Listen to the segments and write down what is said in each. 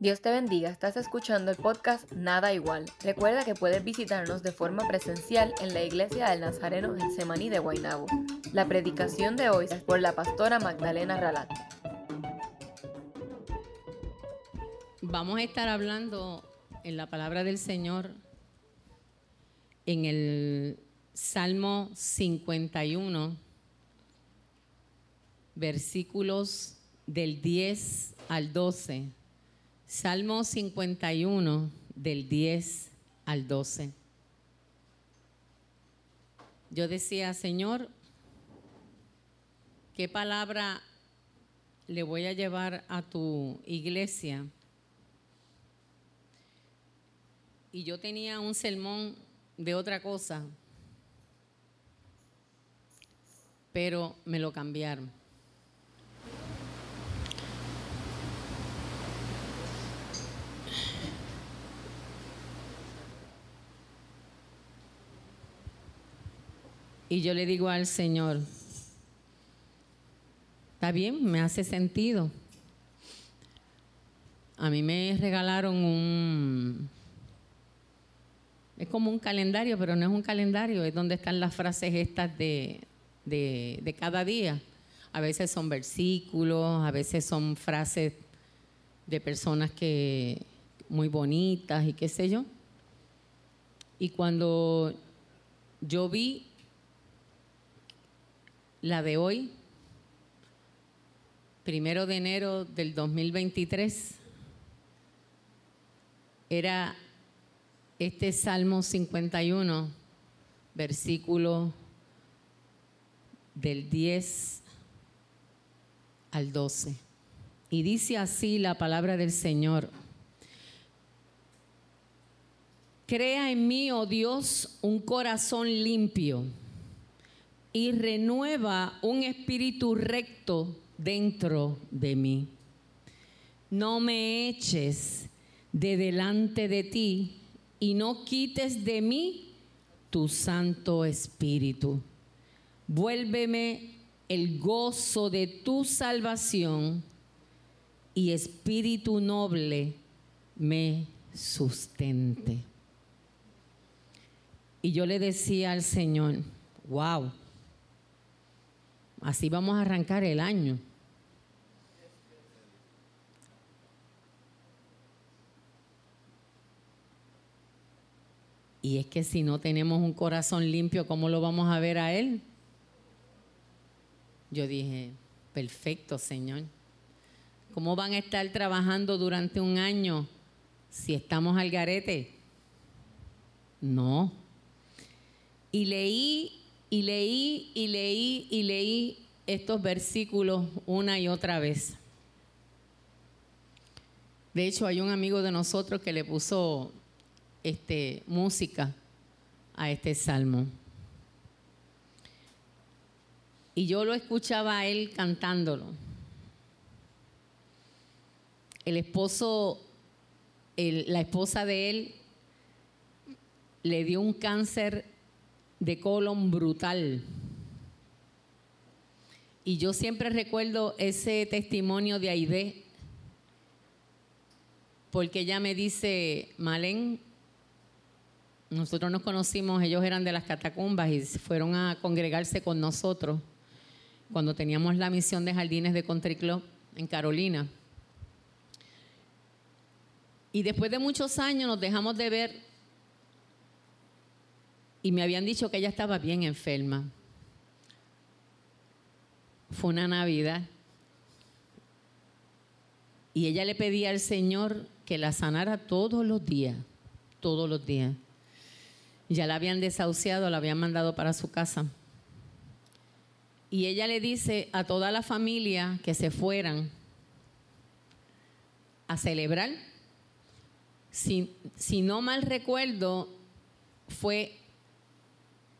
Dios te bendiga, estás escuchando el podcast Nada Igual. Recuerda que puedes visitarnos de forma presencial en la iglesia del Nazareno en Semaní de Guaynabo. La predicación de hoy es por la pastora Magdalena Ralat. Vamos a estar hablando en la palabra del Señor en el Salmo 51, versículos del 10 al 12. Salmo 51 del 10 al 12. Yo decía, Señor, ¿qué palabra le voy a llevar a tu iglesia? Y yo tenía un sermón de otra cosa, pero me lo cambiaron. Y yo le digo al Señor, está bien, me hace sentido. A mí me regalaron un... Es como un calendario, pero no es un calendario, es donde están las frases estas de, de, de cada día. A veces son versículos, a veces son frases de personas que muy bonitas y qué sé yo. Y cuando yo vi la de hoy, primero de enero del 2023, era este Salmo 51, versículo del 10 al 12. Y dice así la palabra del Señor. Crea en mí, oh Dios, un corazón limpio y renueva un espíritu recto dentro de mí. No me eches de delante de ti y no quites de mí tu Santo Espíritu. Vuélveme el gozo de tu salvación y espíritu noble me sustente. Y yo le decía al Señor, wow, Así vamos a arrancar el año. Y es que si no tenemos un corazón limpio, ¿cómo lo vamos a ver a Él? Yo dije, perfecto, Señor. ¿Cómo van a estar trabajando durante un año si estamos al garete? No. Y leí y leí y leí y leí estos versículos una y otra vez. De hecho, hay un amigo de nosotros que le puso este, música a este salmo. Y yo lo escuchaba a él cantándolo. El esposo, la esposa de él, le dio un cáncer de colon brutal. Y yo siempre recuerdo ese testimonio de Aide, porque ella me dice, Malén, nosotros nos conocimos, ellos eran de las catacumbas y fueron a congregarse con nosotros cuando teníamos la misión de jardines de Country Club en Carolina. Y después de muchos años nos dejamos de ver y me habían dicho que ella estaba bien enferma. Fue una Navidad. Y ella le pedía al Señor que la sanara todos los días, todos los días. Ya la habían desahuciado, la habían mandado para su casa. Y ella le dice a toda la familia que se fueran a celebrar. Si, si no mal recuerdo, fue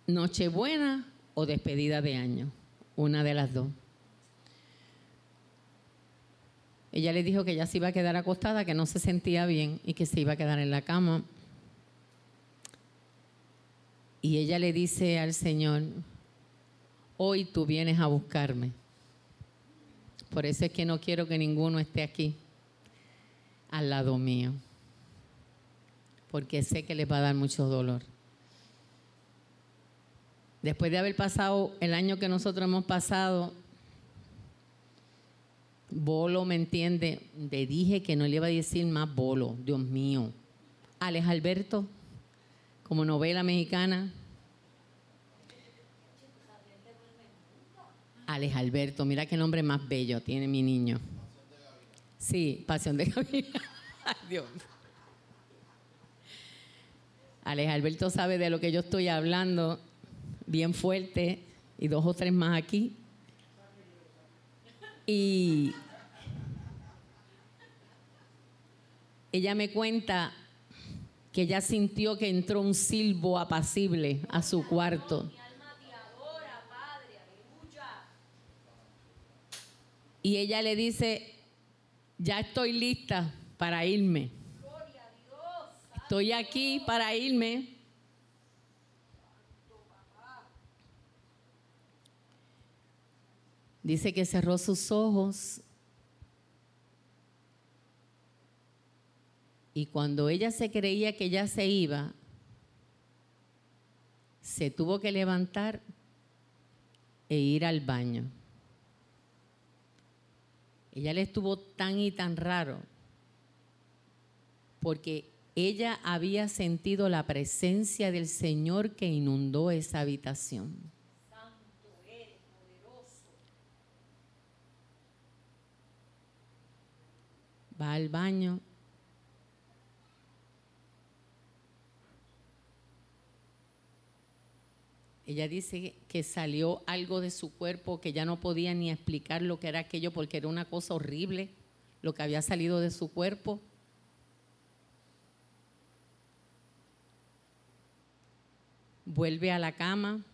Nochebuena o despedida de año, una de las dos. Ella le dijo que ya se iba a quedar acostada, que no se sentía bien y que se iba a quedar en la cama. Y ella le dice al Señor, hoy tú vienes a buscarme. Por eso es que no quiero que ninguno esté aquí. al lado mío, porque sé que les va a dar mucho dolor. Después de haber pasado el año que nosotros hemos pasado, Bolo, ¿me entiende? Le dije que no le iba a decir más Bolo, Dios mío. Alex Alberto, como novela mexicana. Alex Alberto, mira qué nombre más bello tiene mi niño. Sí, Pasión de. Ay, Dios. Alex Alberto sabe de lo que yo estoy hablando, bien fuerte, y dos o tres más aquí. Y ella me cuenta que ella sintió que entró un silbo apacible a su cuarto. Y ella le dice, ya estoy lista para irme. Estoy aquí para irme. Dice que cerró sus ojos y cuando ella se creía que ya se iba, se tuvo que levantar e ir al baño. Ella le estuvo tan y tan raro porque ella había sentido la presencia del Señor que inundó esa habitación. Va al baño. Ella dice que salió algo de su cuerpo que ya no podía ni explicar lo que era aquello porque era una cosa horrible lo que había salido de su cuerpo. Vuelve a la cama.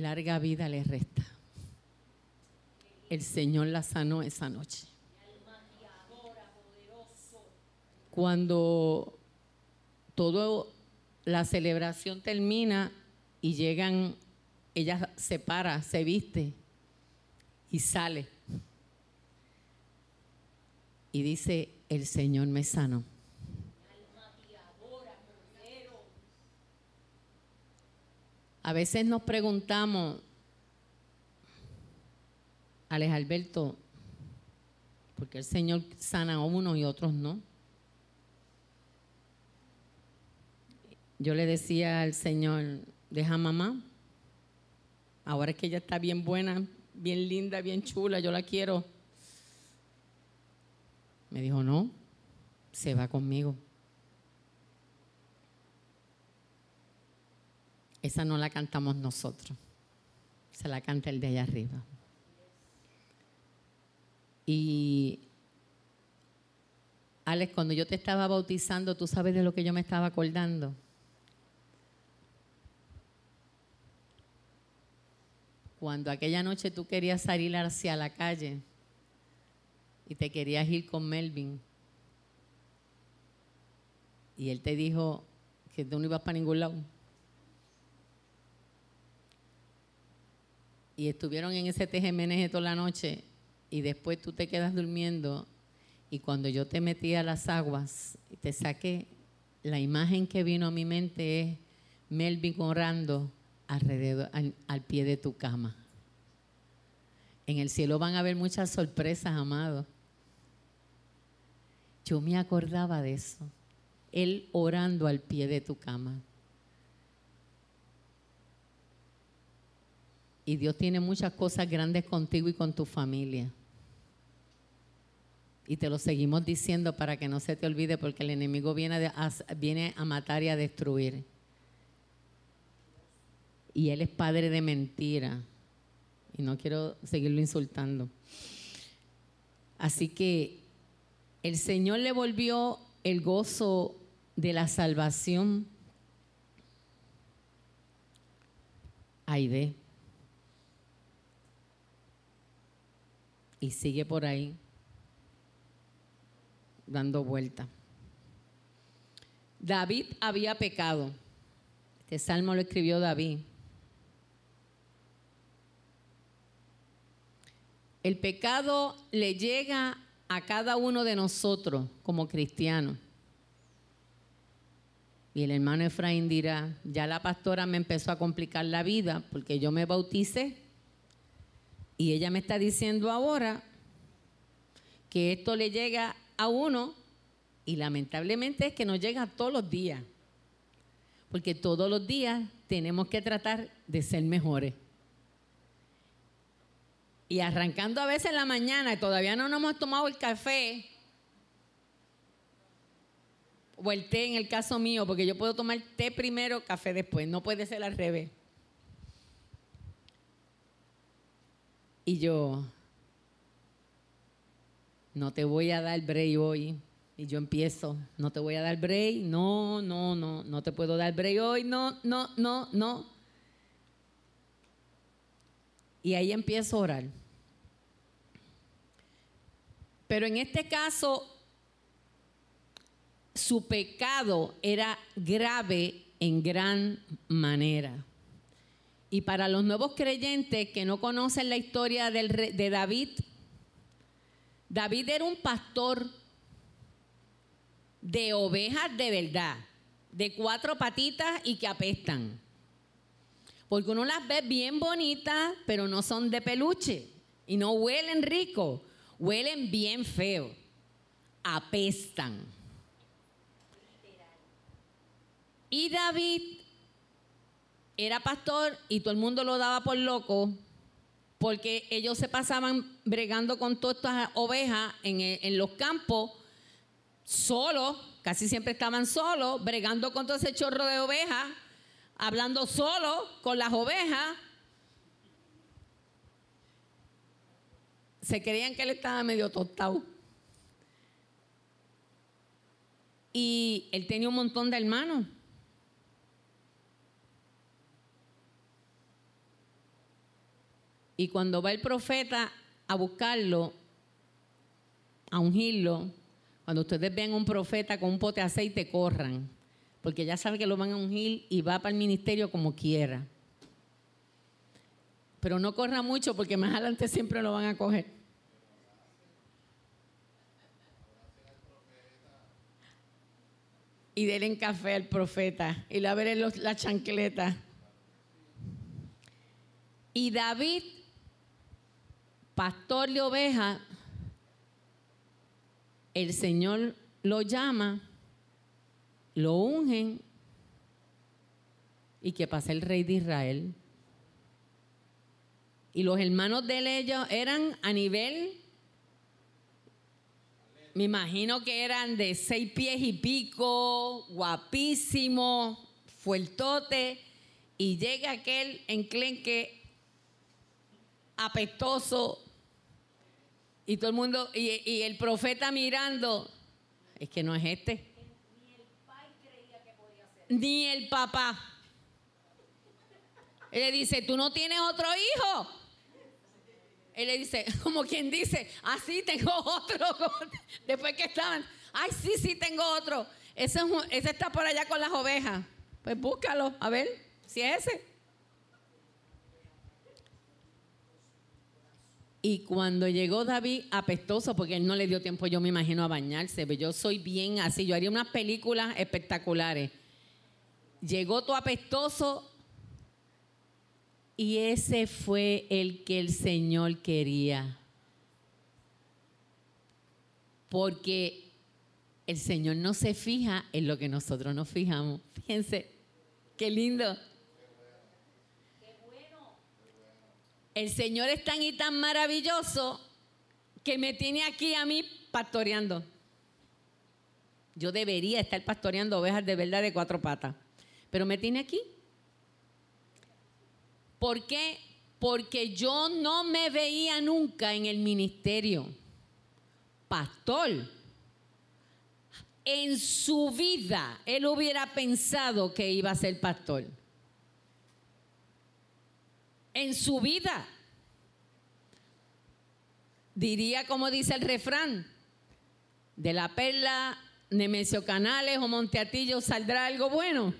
Larga vida le resta. El Señor la sanó esa noche. Cuando toda la celebración termina y llegan, ella se para, se viste y sale. Y dice, el Señor me sanó. A veces nos preguntamos, Alex Alberto, ¿por qué el Señor sana a uno y otros no? Yo le decía al Señor, deja mamá, ahora que ella está bien buena, bien linda, bien chula, yo la quiero. Me dijo, no, se va conmigo. Esa no la cantamos nosotros, se la canta el de allá arriba. Y Alex, cuando yo te estaba bautizando, ¿tú sabes de lo que yo me estaba acordando? Cuando aquella noche tú querías salir hacia la calle y te querías ir con Melvin. Y él te dijo que tú no ibas para ningún lado. Y estuvieron en ese TGMNG toda la noche y después tú te quedas durmiendo y cuando yo te metí a las aguas y te saqué, la imagen que vino a mi mente es Melvin orando al pie de tu cama. En el cielo van a haber muchas sorpresas, amado. Yo me acordaba de eso. Él orando al pie de tu cama. Y Dios tiene muchas cosas grandes contigo y con tu familia. Y te lo seguimos diciendo para que no se te olvide porque el enemigo viene a, matar y a destruir. Y él es padre de mentira. Y no quiero seguirlo insultando. Así que el Señor le volvió el gozo de la salvación a Aide. Y sigue por ahí dando vuelta. David había pecado. Este salmo lo escribió David. El pecado le llega a cada uno de nosotros como cristianos. Y el hermano Efraín dirá, ya la pastora me empezó a complicar la vida porque yo me bauticé y ella me está diciendo ahora que esto le llega a uno y lamentablemente es que nos llega todos los días. Porque todos los días tenemos que tratar de ser mejores. Y arrancando a veces en la mañana todavía no nos hemos tomado el café o el té en el caso mío, porque yo puedo tomar té primero, café después, no puede ser al revés. Y yo, no te voy a dar break hoy. Y yo empiezo, no te voy a dar break, no, no, no, no te puedo dar break hoy, no, no, no, no. Y ahí empiezo a orar. Pero en este caso, su pecado era grave en gran manera. Y para los nuevos creyentes que no conocen la historia de David, David era un pastor de ovejas de verdad, de cuatro patitas y que apestan. Porque uno las ve bien bonitas, pero no son de peluche y no huelen rico, huelen bien feo, apestan. Y David era pastor y todo el mundo lo daba por loco porque ellos se pasaban bregando con todas estas ovejas en, los campos solos, casi siempre estaban solos, bregando con todo ese chorro de ovejas, hablando solo con las ovejas. Se creían que él estaba medio tostado. Y él tenía un montón de hermanos. Y cuando va el profeta a buscarlo, a ungirlo, cuando ustedes ven un profeta con un pote de aceite, corran, porque ya saben que lo van a ungir y va para el ministerio como quiera. Pero no corra mucho porque más adelante siempre lo van a coger. Y denle café al profeta y le veré la chancleta. Y David pastor de ovejas, el Señor lo llama, lo ungen y que pasa el rey de Israel. Y los hermanos de ellos eran a nivel, me imagino que eran de seis pies y pico, guapísimo, fuertote, y llega aquel enclenque apestoso, y todo el mundo, y, el profeta mirando, es que no es este. Ni el papá. Él le dice, ¿tú no tienes otro hijo? Él le dice, como quien dice, así ah, tengo otro. Después que estaban, ay, sí, sí, tengo otro. Ese, ese está por allá con las ovejas. Pues búscalo, a ver si es ese. Y cuando llegó David, apestoso, porque él no le dio tiempo, yo me imagino, a bañarse. Pero yo soy bien así, yo haría unas películas espectaculares. Llegó todo apestoso y ese fue el que el Señor quería. Porque el Señor no se fija en lo que nosotros nos fijamos. Fíjense, qué lindo. El Señor es tan y tan maravilloso que me tiene aquí a mí pastoreando. Yo debería estar pastoreando ovejas de verdad de cuatro patas, pero me tiene aquí. ¿Por qué? Porque yo no me veía nunca en el ministerio. Pastor, en su vida él hubiera pensado que iba a ser pastor en su vida. Diría como dice el refrán, de la perla Nemesio Canales o Monteatillo saldrá algo bueno.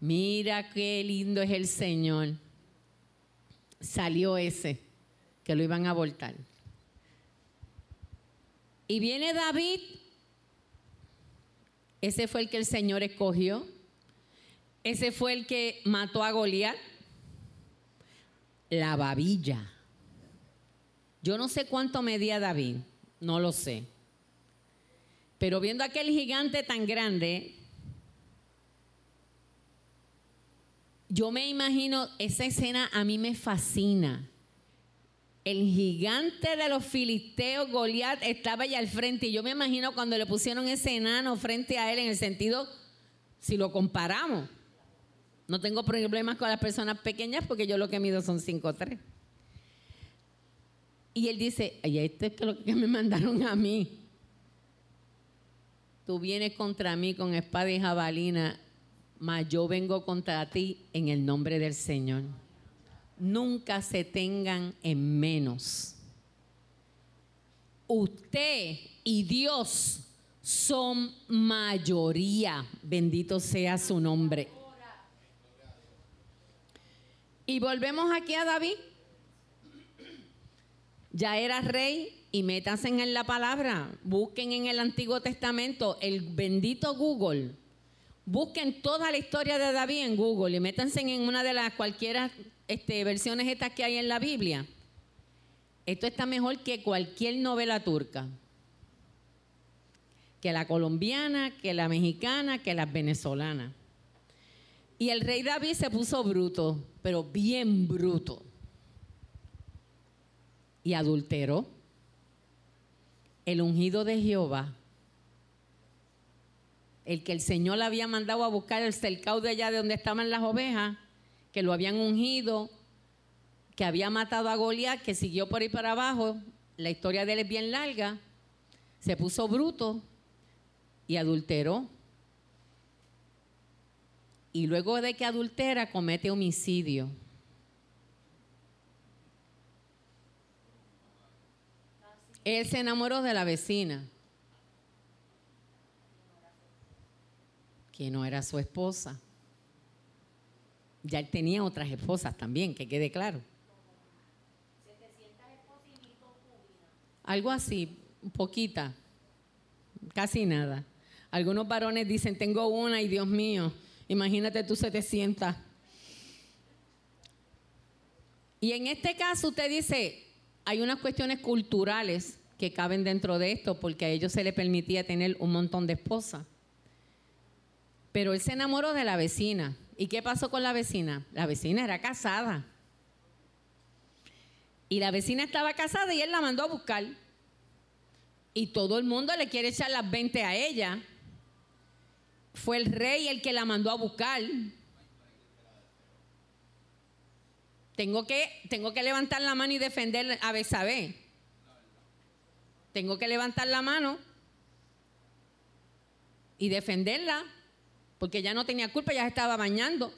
Mira qué lindo es el Señor. salió ese, que lo iban a abortar. Y viene David, ese fue el que el Señor escogió, ese fue el que mató a Goliat, la babilla. Yo no sé cuánto medía David, no lo sé. Pero viendo aquel gigante tan grande, yo me imagino, esa escena a mí me fascina. El gigante de los filisteos, Goliat, estaba allá al frente. Y yo me imagino cuando le pusieron ese enano frente a él, en el sentido, si lo comparamos. No tengo problemas con las personas pequeñas porque yo lo que mido son 5'3". Y él dice, ay, esto es lo que me mandaron a mí. Tú vienes contra mí con espada y jabalina, mas yo vengo contra ti en el nombre del Señor. Nunca se tengan en menos. Usted y Dios son mayoría. Bendito sea su nombre. Y volvemos aquí a David ya era rey y métanse en la palabra, busquen en el Antiguo Testamento el bendito Google, busquen toda la historia de David en Google y métanse en una de las cualquiera este, versiones estas que hay en la Biblia. Esto está mejor que cualquier novela turca, que la colombiana, que la mexicana, que la venezolana. Y el rey David se puso bruto, pero bien bruto y adulteró. El ungido de Jehová, el que el Señor le había mandado a buscar el cercado de allá de donde estaban las ovejas, que lo habían ungido, que había matado a Goliat, que siguió por ahí para abajo, la historia de él es bien larga, se puso bruto y adulteró. Y luego de que adultera, comete homicidio. Él se enamoró de la vecina, que no era su esposa. Ya él tenía otras esposas también, que quede claro. Algo así, poquita, casi nada. Algunos varones dicen, tengo una y Dios mío, imagínate tú 700. Y en este caso usted dice, hay unas cuestiones culturales que caben dentro de esto porque a ellos se les permitía tener un montón de esposas. Pero él se enamoró de la vecina. ¿Y qué pasó con la vecina? La vecina era casada. Y la vecina estaba casada y él la mandó a buscar. Y todo el mundo le quiere echar las 20 a ella. Fue el rey el que la mandó a buscar. Tengo que, tengo que levantar la mano y defender a Besabé. Tengo que levantar la mano y defenderla, porque ya no tenía culpa, ya se estaba bañando.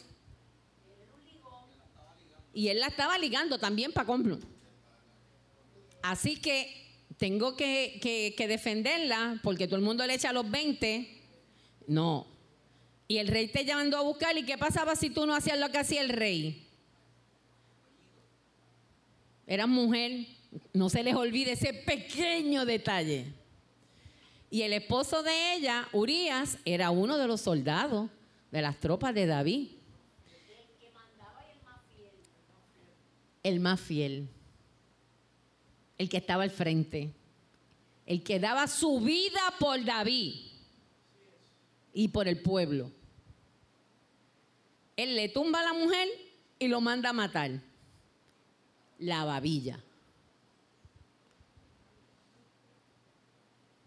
Y él la estaba ligando también para compro. Así que tengo que, que, defenderla, porque todo el mundo le echa los 20. No. Y el rey te llamando a buscar, ¿y qué pasaba si tú no hacías lo que hacía el rey? Era mujer, no se les olvide ese pequeño detalle. Y el esposo de ella, Urias, era uno de los soldados de las tropas de David. El más fiel. El que estaba al frente. El que daba su vida por David y por el pueblo. Él le tumba a la mujer y lo manda a matar la babilla.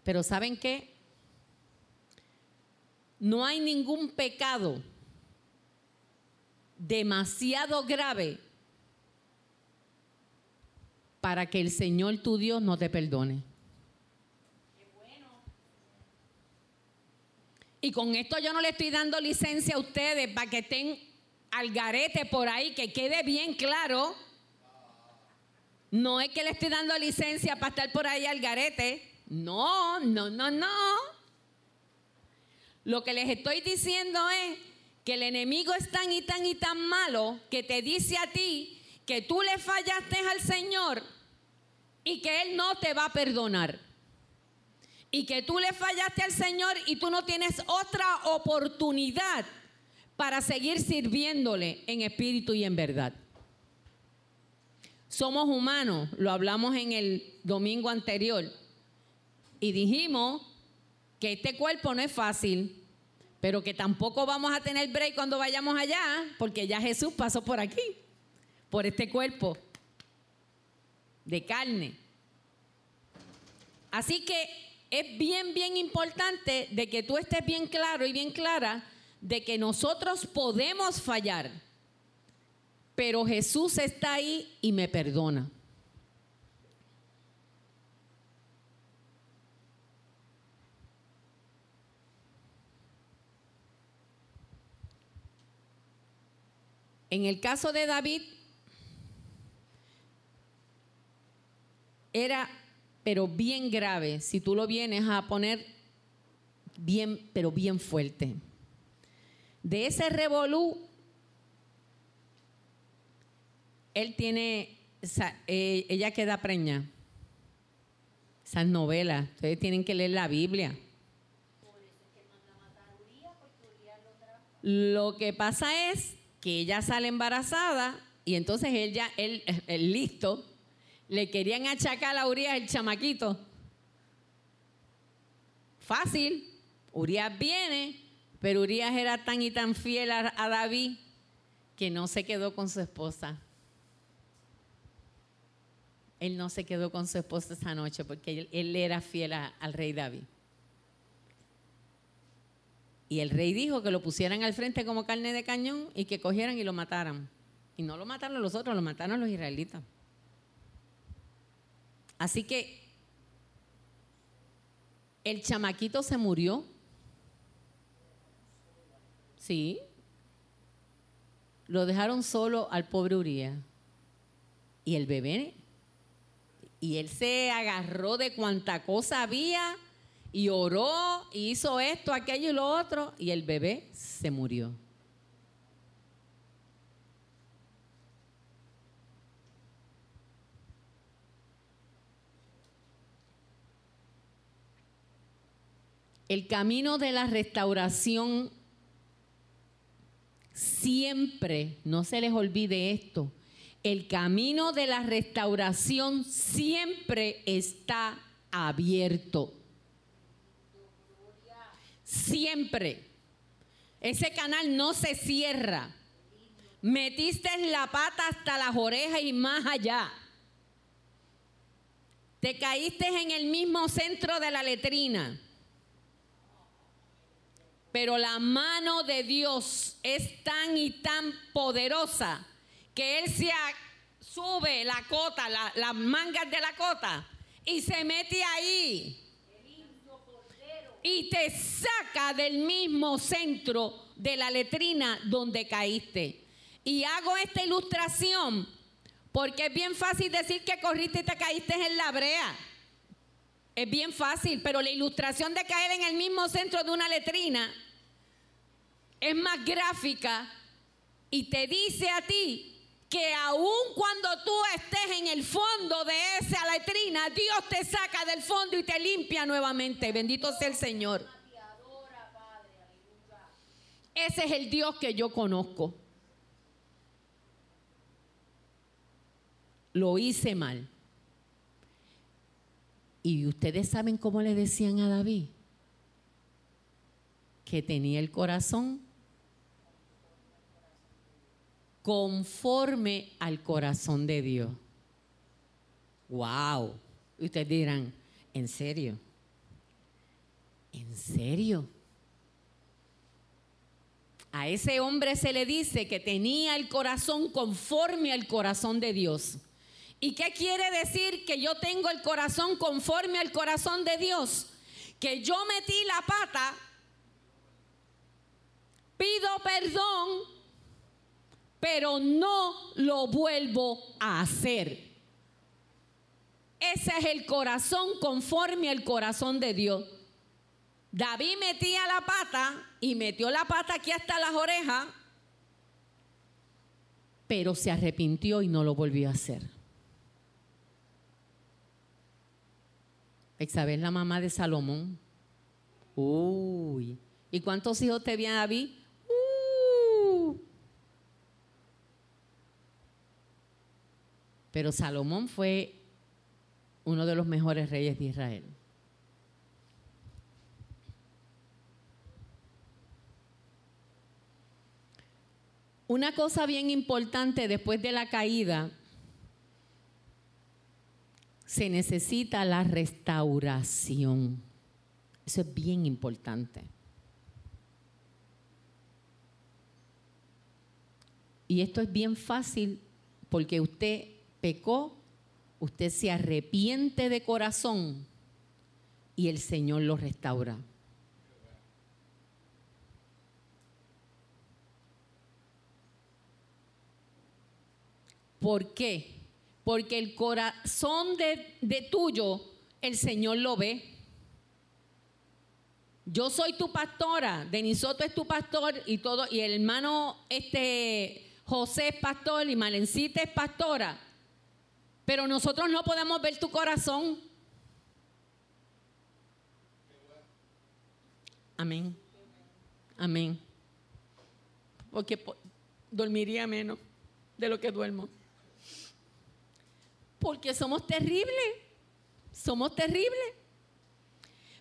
Pero ¿saben qué? No hay ningún pecado demasiado grave para que el Señor tu Dios no te perdone. Y con esto yo no le estoy dando licencia a ustedes para que estén al garete por ahí, que quede bien claro no es que le estoy dando licencia para estar por ahí al garete. No, no, no, no. Lo que les estoy diciendo es que el enemigo es tan y tan y tan malo que te dice a ti que tú le fallaste al Señor y que Él no te va a perdonar. Y que tú le fallaste al Señor y tú no tienes otra oportunidad para seguir sirviéndole en espíritu y en verdad. Somos humanos, lo hablamos en el domingo anterior, y dijimos que este cuerpo no es fácil, pero que tampoco vamos a tener break cuando vayamos allá, porque ya Jesús pasó por aquí, por este cuerpo de carne. Así que es bien, bien importante de que tú estés bien claro y bien clara de que nosotros podemos fallar, pero Jesús está ahí y me perdona. En el caso de David, era, pero bien grave, si tú lo vienes a poner bien, pero bien fuerte. De ese revolú, él tiene, eh, ella queda preña. Esas novelas, ustedes tienen que leer la Biblia. Lo que pasa es que ella sale embarazada y entonces él ya, él, él listo, le querían achacar a Urias el chamaquito. Fácil. Urias viene, pero Urias era tan y tan fiel a, David que no se quedó con su esposa. Él no se quedó con su esposa esa noche porque él, era fiel al rey David. Y el rey dijo que lo pusieran al frente como carne de cañón y que cogieran y lo mataran. Y no lo mataron los otros, lo mataron los israelitas. Así que el chamaquito se murió. Sí. Lo dejaron solo al pobre Uriah. Y el bebé. Y él se agarró de cuanta cosa había y oró y hizo esto, aquello y lo otro. Y el bebé se murió. El camino de la restauración siempre, no se les olvide esto, el camino de la restauración siempre está abierto. Siempre. Ese canal no se cierra. Metiste la pata hasta las orejas y más allá. Te caíste en el mismo centro de la letrina. Pero la mano de Dios es tan y tan poderosa que Él se sube la cota, las mangas de la cota y se mete ahí. Y te saca del mismo centro de la letrina donde caíste. Y hago esta ilustración porque es bien fácil decir que corriste y te caíste en la brea. Es bien fácil, pero la ilustración de caer en el mismo centro de una letrina es más gráfica y te dice a ti que aun cuando tú estés en el fondo de esa letrina, Dios te saca del fondo y te limpia nuevamente. Bendito sea el Señor. Ese es el Dios que yo conozco. Lo hice mal. Y ustedes saben cómo le decían a David que tenía el corazón conforme al corazón de Dios. ¡Wow! Y ustedes dirán, ¿en serio? ¿En serio? A ese hombre se le dice que tenía el corazón conforme al corazón de Dios. ¿Y qué quiere decir que yo tengo el corazón conforme al corazón de Dios? Que yo metí la pata, pido perdón, pero no lo vuelvo a hacer. Ese es el corazón conforme al corazón de Dios. David metía la pata y metió la pata aquí hasta las orejas, pero se arrepintió y no lo volvió a hacer. Isabel la mamá de Salomón. Uy. ¿Y cuántos hijos tenía David? Uh. Pero Salomón fue uno de los mejores reyes de Israel. Una cosa bien importante después de la caída, se necesita la restauración. Eso es bien importante. Y esto es bien fácil porque usted pecó, usted se arrepiente de corazón y el Señor lo restaura. ¿Por qué? Porque el corazón de, tuyo, el Señor lo ve. Yo soy tu pastora, Denisoto es tu pastor y todo, y el hermano este José es pastor y Malencita es pastora. Pero nosotros no podemos ver tu corazón. Amén. Amén. Porque dormiría menos de lo que duermo porque somos terribles, somos terribles.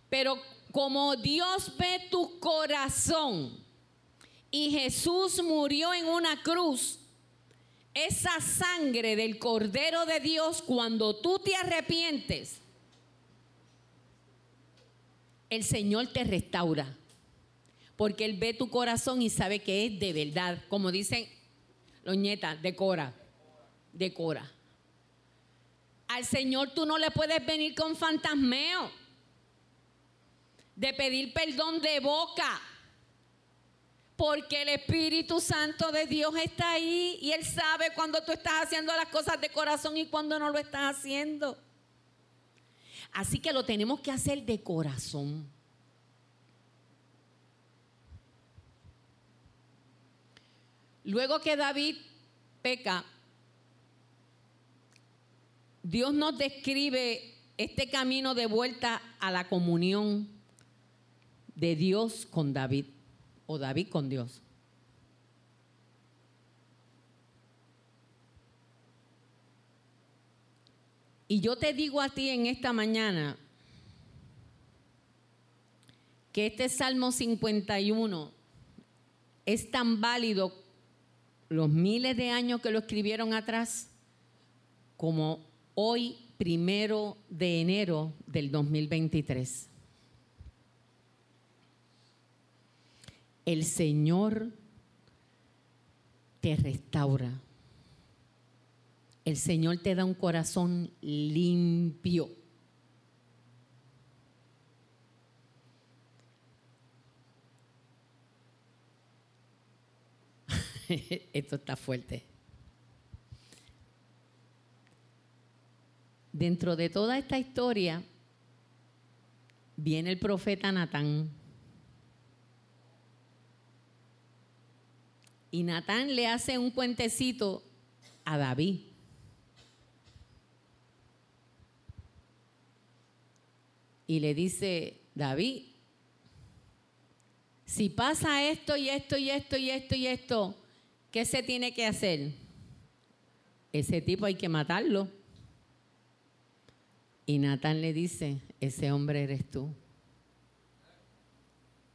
Pero como Dios ve tu corazón y Jesús murió en una cruz, esa sangre del Cordero de Dios, cuando tú te arrepientes, el Señor te restaura. Porque Él ve tu corazón y sabe que es de verdad. Como dicen los nietas, decora, decora. Al Señor tú no le puedes venir con fantasmeo de pedir perdón de boca. Porque el Espíritu Santo de Dios está ahí y Él sabe cuando tú estás haciendo las cosas de corazón y cuando no lo estás haciendo. Así que lo tenemos que hacer de corazón. Luego que David peca, Dios nos describe este camino de vuelta a la comunión de Dios con David o David con Dios. Y yo te digo a ti en esta mañana que este Salmo 51 es tan válido los miles de años que lo escribieron atrás como hoy, primero de enero del 2023. El Señor te restaura. El Señor te da un corazón limpio. Esto está fuerte. Dentro de toda esta historia viene el profeta Natán. Y Natán le hace un cuentecito a David. Y le dice, David, si pasa esto y esto y esto y esto y esto, ¿qué se tiene que hacer? Ese tipo hay que matarlo. Y Natán le dice, ese hombre eres tú.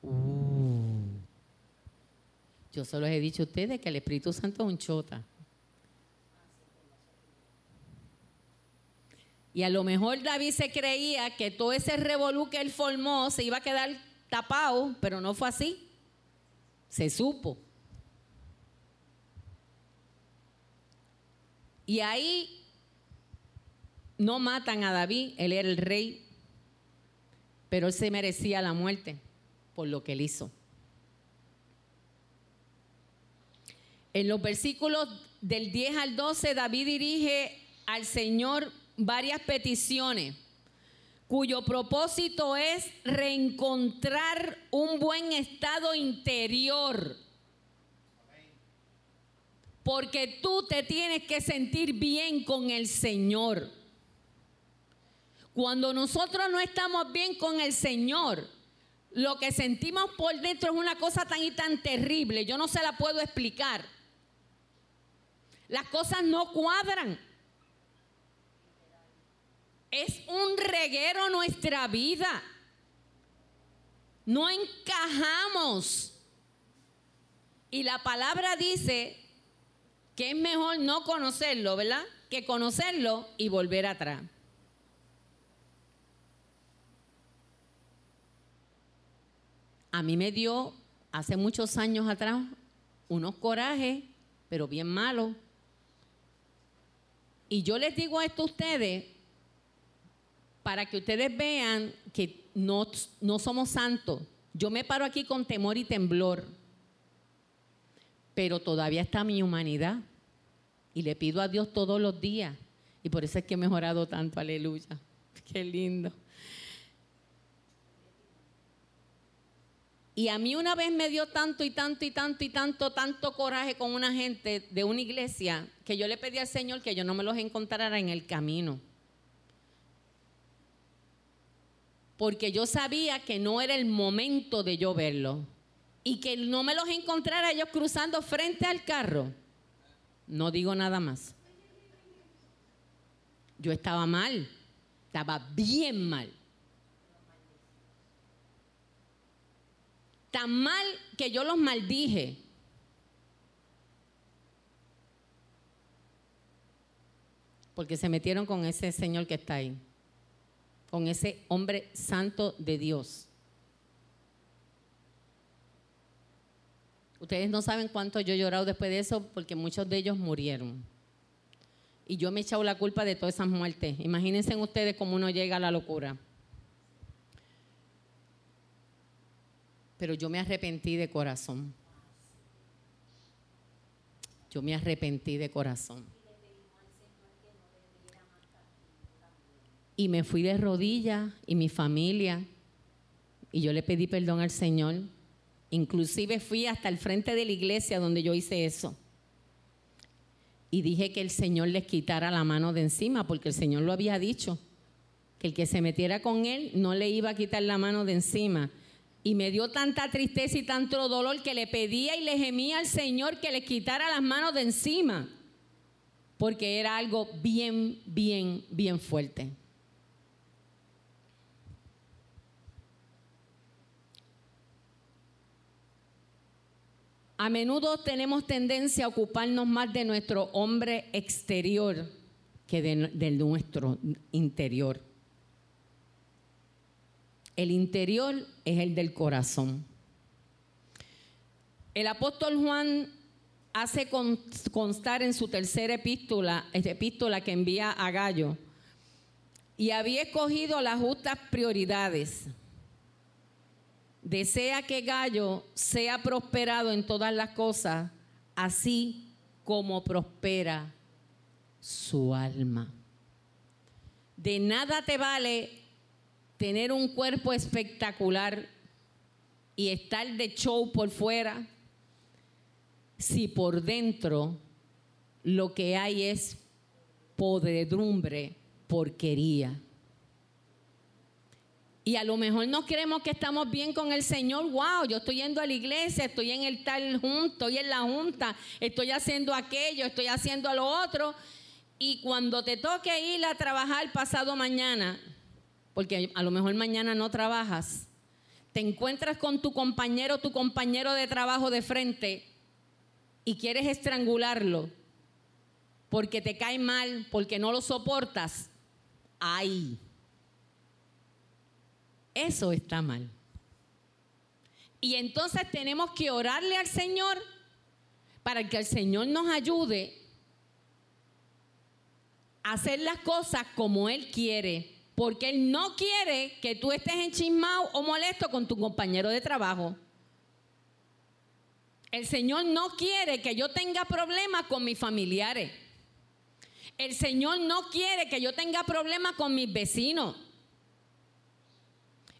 Uh. Yo solo he dicho a ustedes que el Espíritu Santo es un chota. Y a lo mejor David se creía que todo ese revolú que él formó se iba a quedar tapado, pero no fue así. Se supo. Y ahí no matan a David, él era el rey, pero él se merecía la muerte por lo que él hizo. En los versículos del 10 al 12, David dirige al Señor varias peticiones cuyo propósito es reencontrar un buen estado interior. Porque tú te tienes que sentir bien con el Señor. Cuando nosotros no estamos bien con el Señor, lo que sentimos por dentro es una cosa tan y tan terrible. Yo no se la puedo explicar. Las cosas no cuadran. Es un reguero nuestra vida. No encajamos. Y la palabra dice que es mejor no conocerlo, ¿verdad? Que conocerlo y volver atrás. A mí me dio hace muchos años atrás unos corajes, pero bien malos. Y yo les digo esto a ustedes para que ustedes vean que no, no somos santos. Yo me paro aquí con temor y temblor, pero todavía está mi humanidad y le pido a Dios todos los días. Y por eso es que he mejorado tanto, aleluya. Qué lindo. Y a mí una vez me dio tanto y tanto y tanto y tanto, tanto coraje con una gente de una iglesia que yo le pedí al Señor que yo no me los encontrara en el camino. porque yo sabía que no era el momento de yo verlo y que no me los encontrara ellos cruzando frente al carro. No digo nada más. Yo estaba mal, estaba bien mal. Tan mal que yo los maldije. Porque se metieron con ese señor que está ahí con ese hombre santo de Dios. Ustedes no saben cuánto yo he llorado después de eso porque muchos de ellos murieron. Y yo me he echado la culpa de todas esas muertes. Imagínense ustedes cómo uno llega a la locura. Pero yo me arrepentí de corazón. Yo me arrepentí de corazón. Y me fui de rodillas y mi familia. Y yo le pedí perdón al Señor. Inclusive fui hasta el frente de la iglesia donde yo hice eso. Y dije que el Señor les quitara la mano de encima, porque el Señor lo había dicho, que el que se metiera con Él no le iba a quitar la mano de encima. Y me dio tanta tristeza y tanto dolor que le pedía y le gemía al Señor que le quitara las manos de encima, porque era algo bien, bien, bien fuerte. A menudo tenemos tendencia a ocuparnos más de nuestro hombre exterior que de, nuestro interior. El interior es el del corazón. El apóstol Juan hace constar en su tercera epístola, epístola que envía a Gallo, y había escogido las justas prioridades Desea que Gallo sea prosperado en todas las cosas, así como prospera su alma. De nada te vale tener un cuerpo espectacular y estar de show por fuera si por dentro lo que hay es podredumbre, porquería. Y a lo mejor no creemos que estamos bien con el Señor. Wow, yo estoy yendo a la iglesia, estoy en el tal junto, estoy en la junta, estoy haciendo aquello, estoy haciendo lo otro. Y cuando te toque ir a trabajar pasado mañana, porque a lo mejor mañana no trabajas, te encuentras con tu compañero, tu compañero de trabajo de frente y quieres estrangularlo porque te cae mal, porque no lo soportas. Ay eso está mal. Y entonces tenemos que orarle al Señor para que el Señor nos ayude a hacer las cosas como Él quiere. Porque Él no quiere que tú estés enchismado o molesto con tu compañero de trabajo. El Señor no quiere que yo tenga problemas con mis familiares. El Señor no quiere que yo tenga problemas con mis vecinos.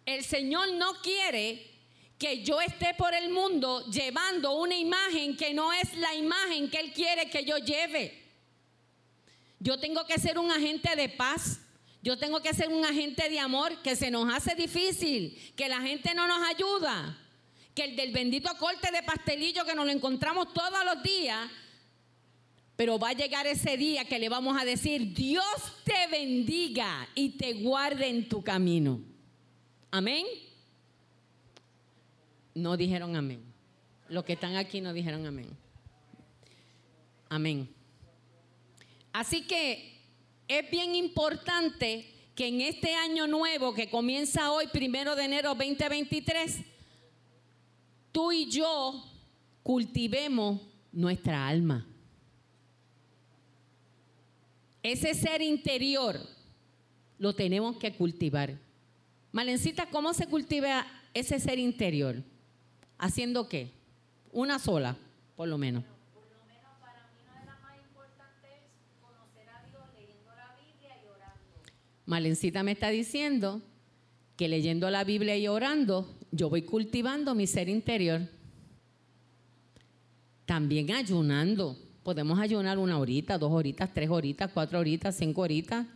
El Señor no quiere que yo esté por el mundo llevando una imagen que no es la imagen que Él quiere que yo lleve. Yo tengo que ser un agente de paz. Yo tengo que ser un agente de amor que se nos hace difícil, que la gente no nos ayuda, que el del bendito corte de pastelillo que nos lo encontramos todos los días, pero va a llegar ese día que le vamos a decir, Dios te bendiga y te guarde en tu camino. Amén. No dijeron amén. Los que están aquí no dijeron amén. Amén. Así que es bien importante que en este año nuevo que comienza hoy, primero de enero 2023, tú y yo cultivemos nuestra alma. Ese ser interior lo tenemos que cultivar. Malencita, ¿cómo se cultiva ese ser interior? ¿Haciendo qué? Una sola, por lo menos para mí una de las más importantes es conocer a Dios leyendo la Biblia y orando. Malencita me está diciendo que leyendo la Biblia y orando, yo voy cultivando mi ser interior. También ayunando. Podemos ayunar una horita, dos horitas, tres horitas, cuatro horitas, cinco horitas.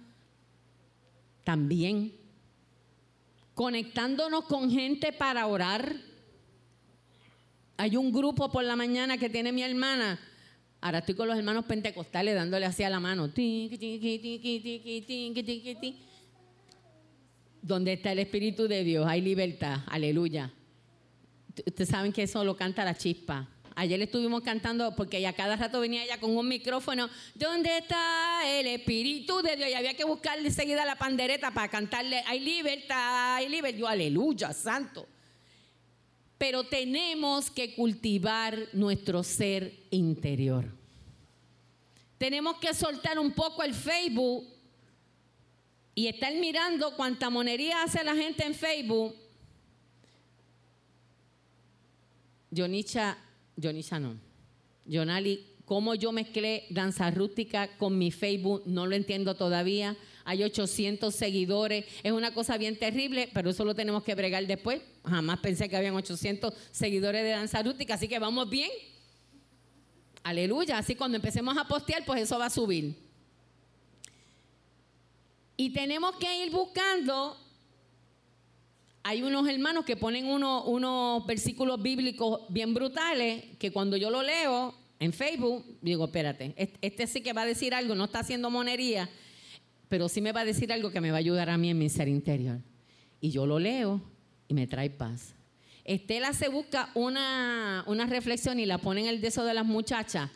También conectándonos con gente para orar. Hay un grupo por la mañana que tiene mi hermana. Ahora estoy con los hermanos pentecostales dándole así a la mano. Donde está el Espíritu de Dios, hay libertad. Aleluya. Ustedes saben que eso lo canta la chispa. Ayer estuvimos cantando porque a cada rato venía ella con un micrófono. ¿Dónde está el Espíritu de Dios? Y había que buscarle enseguida la pandereta para cantarle. Hay libertad, hay libertad. Yo, aleluya, santo. Pero tenemos que cultivar nuestro ser interior. Tenemos que soltar un poco el Facebook y estar mirando cuánta monería hace la gente en Facebook. Yonicha Johnny no. Jonali, cómo yo mezclé danza rústica con mi Facebook, no lo entiendo todavía. Hay 800 seguidores, es una cosa bien terrible, pero eso lo tenemos que bregar después. Jamás pensé que habían 800 seguidores de danza rústica, así que vamos bien. Aleluya, así cuando empecemos a postear, pues eso va a subir. Y tenemos que ir buscando hay unos hermanos que ponen unos versículos bíblicos bien brutales que cuando yo lo leo en Facebook, digo, espérate, este sí que va a decir algo, no está haciendo monería, pero sí me va a decir algo que me va a ayudar a mí en mi ser interior. Y yo lo leo y me trae paz. Estela se busca una, una reflexión y la pone en el deso de las muchachas,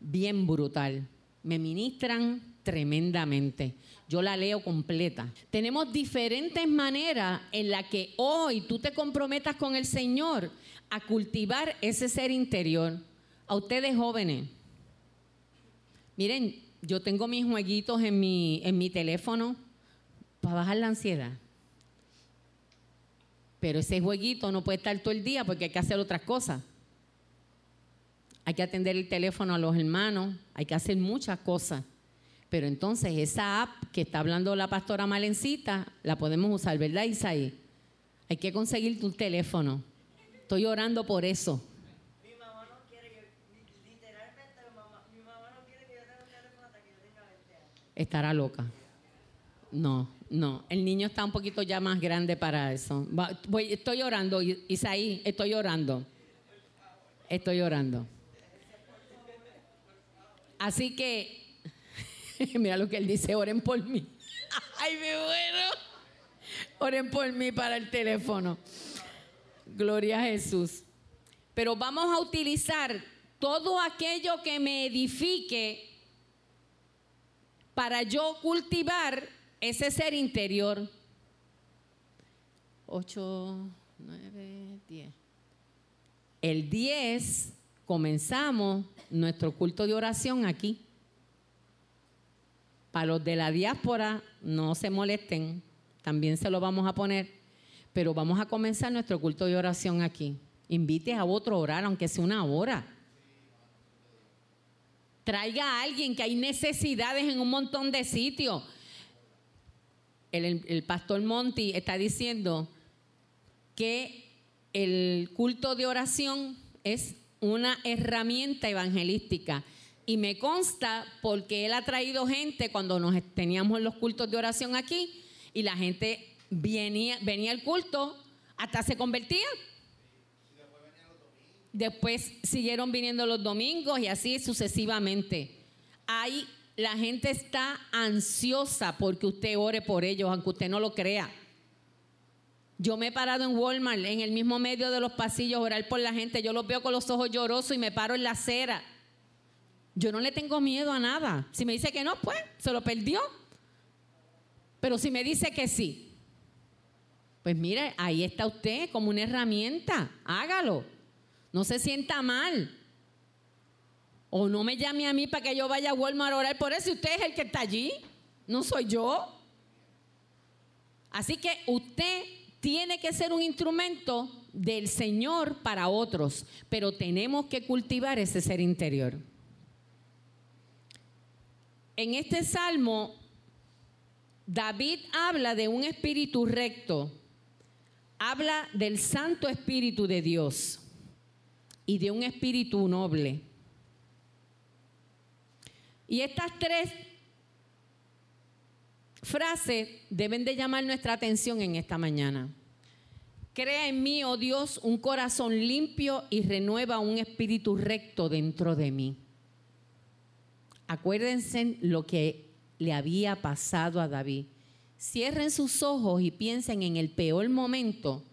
bien brutal. Me ministran tremendamente yo la leo completa. Tenemos diferentes maneras en las que hoy tú te comprometas con el Señor a cultivar ese ser interior. A ustedes jóvenes, miren, yo tengo mis jueguitos en mi, en mi teléfono para bajar la ansiedad. Pero ese jueguito no puede estar todo el día porque hay que hacer otras cosas. Hay que atender el teléfono a los hermanos, hay que hacer muchas cosas. Pero entonces esa app que está hablando la pastora Malencita, la podemos usar, ¿verdad, Isaí? Hay que conseguir tu teléfono. Estoy orando por eso. Mi mamá no quiere, literalmente mi mamá, no quiere que yo tenga un teléfono hasta que yo tenga 20 años. Estará loca. No, no. El niño está un poquito ya más grande para eso. estoy orando, Isaí, estoy orando. Estoy orando. Así que Mira lo que él dice, oren por mí. Ay, me bueno. Oren por mí para el teléfono. Gloria a Jesús. Pero vamos a utilizar todo aquello que me edifique para yo cultivar ese ser interior. 8, 9, 10. El 10 comenzamos nuestro culto de oración aquí. Para los de la diáspora, no se molesten, también se lo vamos a poner, pero vamos a comenzar nuestro culto de oración aquí. Invite a otro a orar, aunque sea una hora. Traiga a alguien que hay necesidades en un montón de sitios. El, pastor Monty está diciendo que el culto de oración es una herramienta evangelística. Y me consta porque él ha traído gente cuando nos teníamos los cultos de oración aquí y la gente venía, venía al culto hasta se convertía. Después siguieron viniendo los domingos y así sucesivamente. Ahí la gente está ansiosa porque usted ore por ellos, aunque usted no lo crea. Yo me he parado en Walmart, en el mismo medio de los pasillos, orar por la gente. Yo los veo con los ojos llorosos y me paro en la acera. Yo no le tengo miedo a nada. Si me dice que no, pues se lo perdió. Pero si me dice que sí, pues mire, ahí está usted como una herramienta. Hágalo. No se sienta mal. O no me llame a mí para que yo vaya a Walmart a orar por eso. Usted es el que está allí. No soy yo. Así que usted tiene que ser un instrumento del Señor para otros, pero tenemos que cultivar ese ser interior. En este salmo, David habla de un espíritu recto, habla del Santo Espíritu de Dios y de un espíritu noble. Y estas tres frases deben de llamar nuestra atención en esta mañana. Crea en mí, oh Dios, un corazón limpio y renueva un espíritu recto dentro de mí. Acuérdense lo que le había pasado a David. Cierren sus ojos y piensen en el peor momento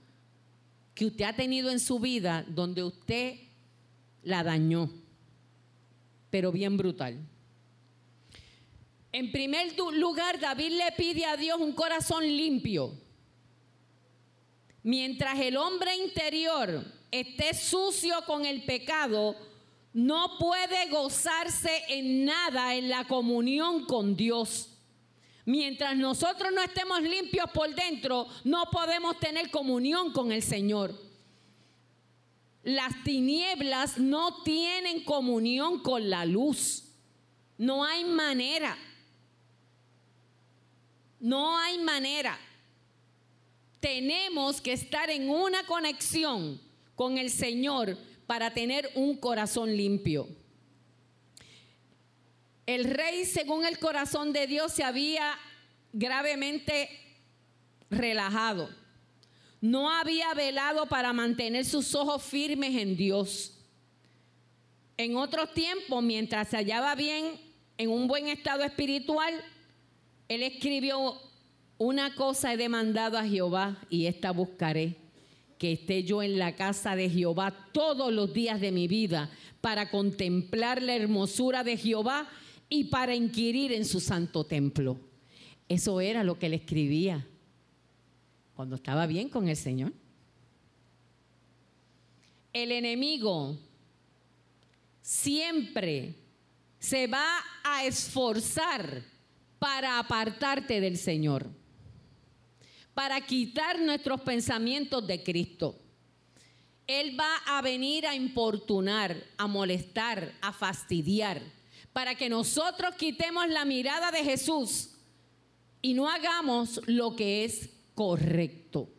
que usted ha tenido en su vida donde usted la dañó, pero bien brutal. En primer lugar, David le pide a Dios un corazón limpio. Mientras el hombre interior esté sucio con el pecado, no puede gozarse en nada en la comunión con Dios. Mientras nosotros no estemos limpios por dentro, no podemos tener comunión con el Señor. Las tinieblas no tienen comunión con la luz. No hay manera. No hay manera. Tenemos que estar en una conexión con el Señor para tener un corazón limpio. El rey, según el corazón de Dios, se había gravemente relajado. No había velado para mantener sus ojos firmes en Dios. En otros tiempos, mientras se hallaba bien, en un buen estado espiritual, él escribió, una cosa he demandado a Jehová y esta buscaré, que esté yo en la casa de Jehová todos los días de mi vida para contemplar la hermosura de Jehová y para inquirir en su santo templo. Eso era lo que él escribía cuando estaba bien con el Señor. El enemigo siempre se va a esforzar para apartarte del Señor, para quitar nuestros pensamientos de Cristo. Él va a venir a importunar, a molestar, a fastidiar, para que nosotros quitemos la mirada de Jesús y no hagamos lo que es correcto.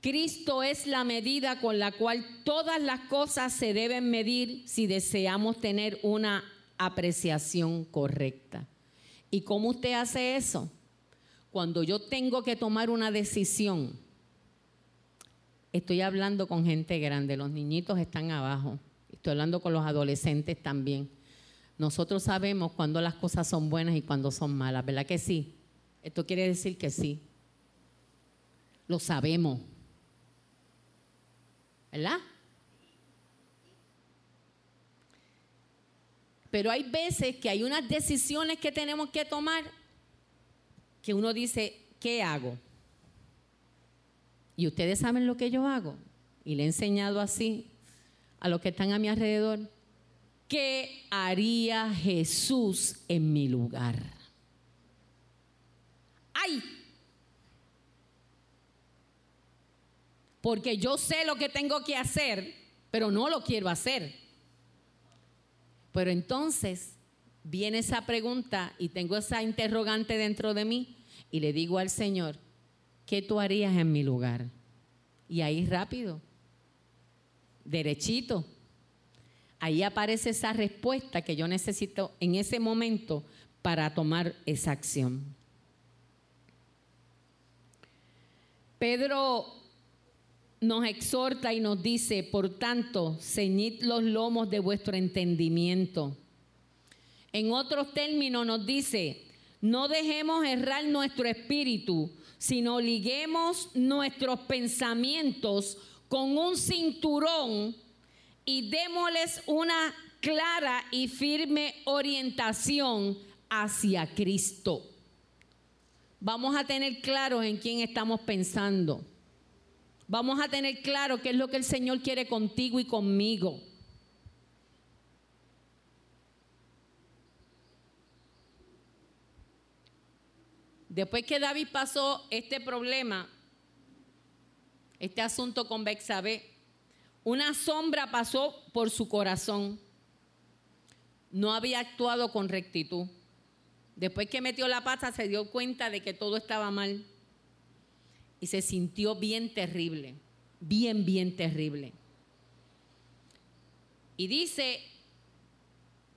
Cristo es la medida con la cual todas las cosas se deben medir si deseamos tener una apreciación correcta. ¿Y cómo usted hace eso? Cuando yo tengo que tomar una decisión, estoy hablando con gente grande, los niñitos están abajo, estoy hablando con los adolescentes también. Nosotros sabemos cuando las cosas son buenas y cuando son malas, ¿verdad que sí? Esto quiere decir que sí. Lo sabemos. ¿verdad? Pero hay veces que hay unas decisiones que tenemos que tomar que uno dice, ¿qué hago? Y ustedes saben lo que yo hago. Y le he enseñado así a los que están a mi alrededor. ¿Qué haría Jesús en mi lugar? ¡Ay! porque yo sé lo que tengo que hacer, pero no lo quiero hacer. Pero entonces viene esa pregunta y tengo esa interrogante dentro de mí y le digo al Señor, ¿qué tú harías en mi lugar? Y ahí rápido, derechito, ahí aparece esa respuesta que yo necesito en ese momento para tomar esa acción. Pedro nos exhorta y nos dice, por tanto, ceñid los lomos de vuestro entendimiento. En otros términos nos dice, no dejemos errar nuestro espíritu, sino liguemos nuestros pensamientos con un cinturón y démosles una clara y firme orientación hacia Cristo. Vamos a tener claro en quién estamos pensando. Vamos a tener claro qué es lo que el Señor quiere contigo y conmigo. Después que David pasó este problema, este asunto con Bexabé, una sombra pasó por su corazón. No había actuado con rectitud. Después que metió la pata se dio cuenta de que todo estaba mal y se sintió bien terrible, bien, bien terrible. Y dice,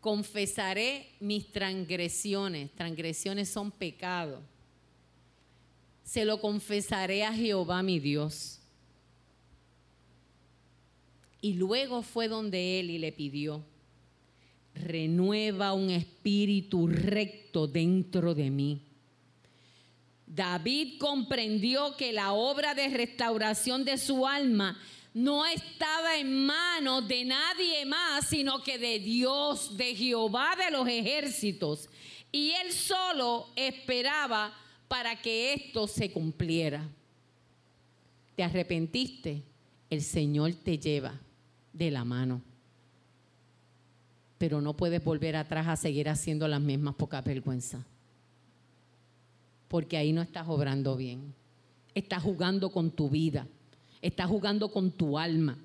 confesaré mis transgresiones. Transgresiones son pecados se lo confesaré a Jehová mi Dios. Y luego fue donde él y le pidió, renueva un espíritu recto dentro de mí. David comprendió que la obra de restauración de su alma no estaba en manos de nadie más, sino que de Dios, de Jehová de los ejércitos. Y él solo esperaba para que esto se cumpliera. Te arrepentiste, el Señor te lleva de la mano. Pero no puedes volver atrás a seguir haciendo las mismas pocas vergüenzas. Porque ahí no estás obrando bien. Estás jugando con tu vida. Estás jugando con tu alma.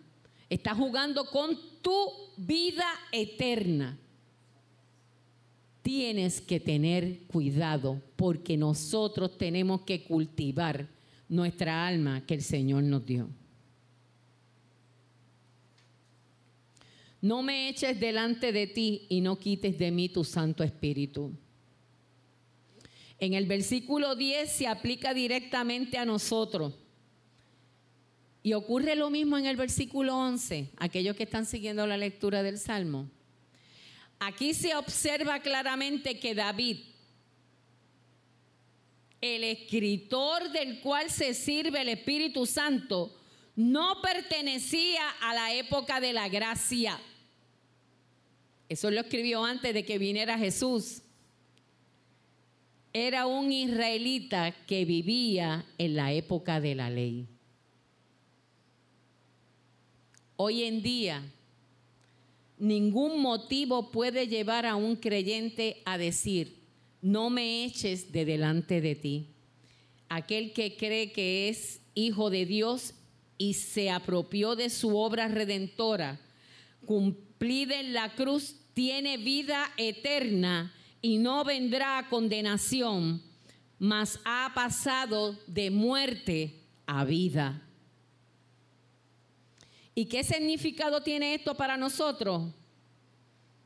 Estás jugando con tu vida eterna tienes que tener cuidado porque nosotros tenemos que cultivar nuestra alma que el Señor nos dio. No me eches delante de ti y no quites de mí tu Santo Espíritu. En el versículo 10 se aplica directamente a nosotros. Y ocurre lo mismo en el versículo 11, aquellos que están siguiendo la lectura del Salmo. Aquí se observa claramente que David, el escritor del cual se sirve el Espíritu Santo, no pertenecía a la época de la gracia. Eso lo escribió antes de que viniera Jesús. Era un israelita que vivía en la época de la ley. Hoy en día ningún motivo puede llevar a un creyente a decir, no me eches de delante de ti. Aquel que cree que es hijo de Dios y se apropió de su obra redentora, cumplida en la cruz, tiene vida eterna y no vendrá a condenación, mas ha pasado de muerte a vida. ¿Y qué significado tiene esto para nosotros?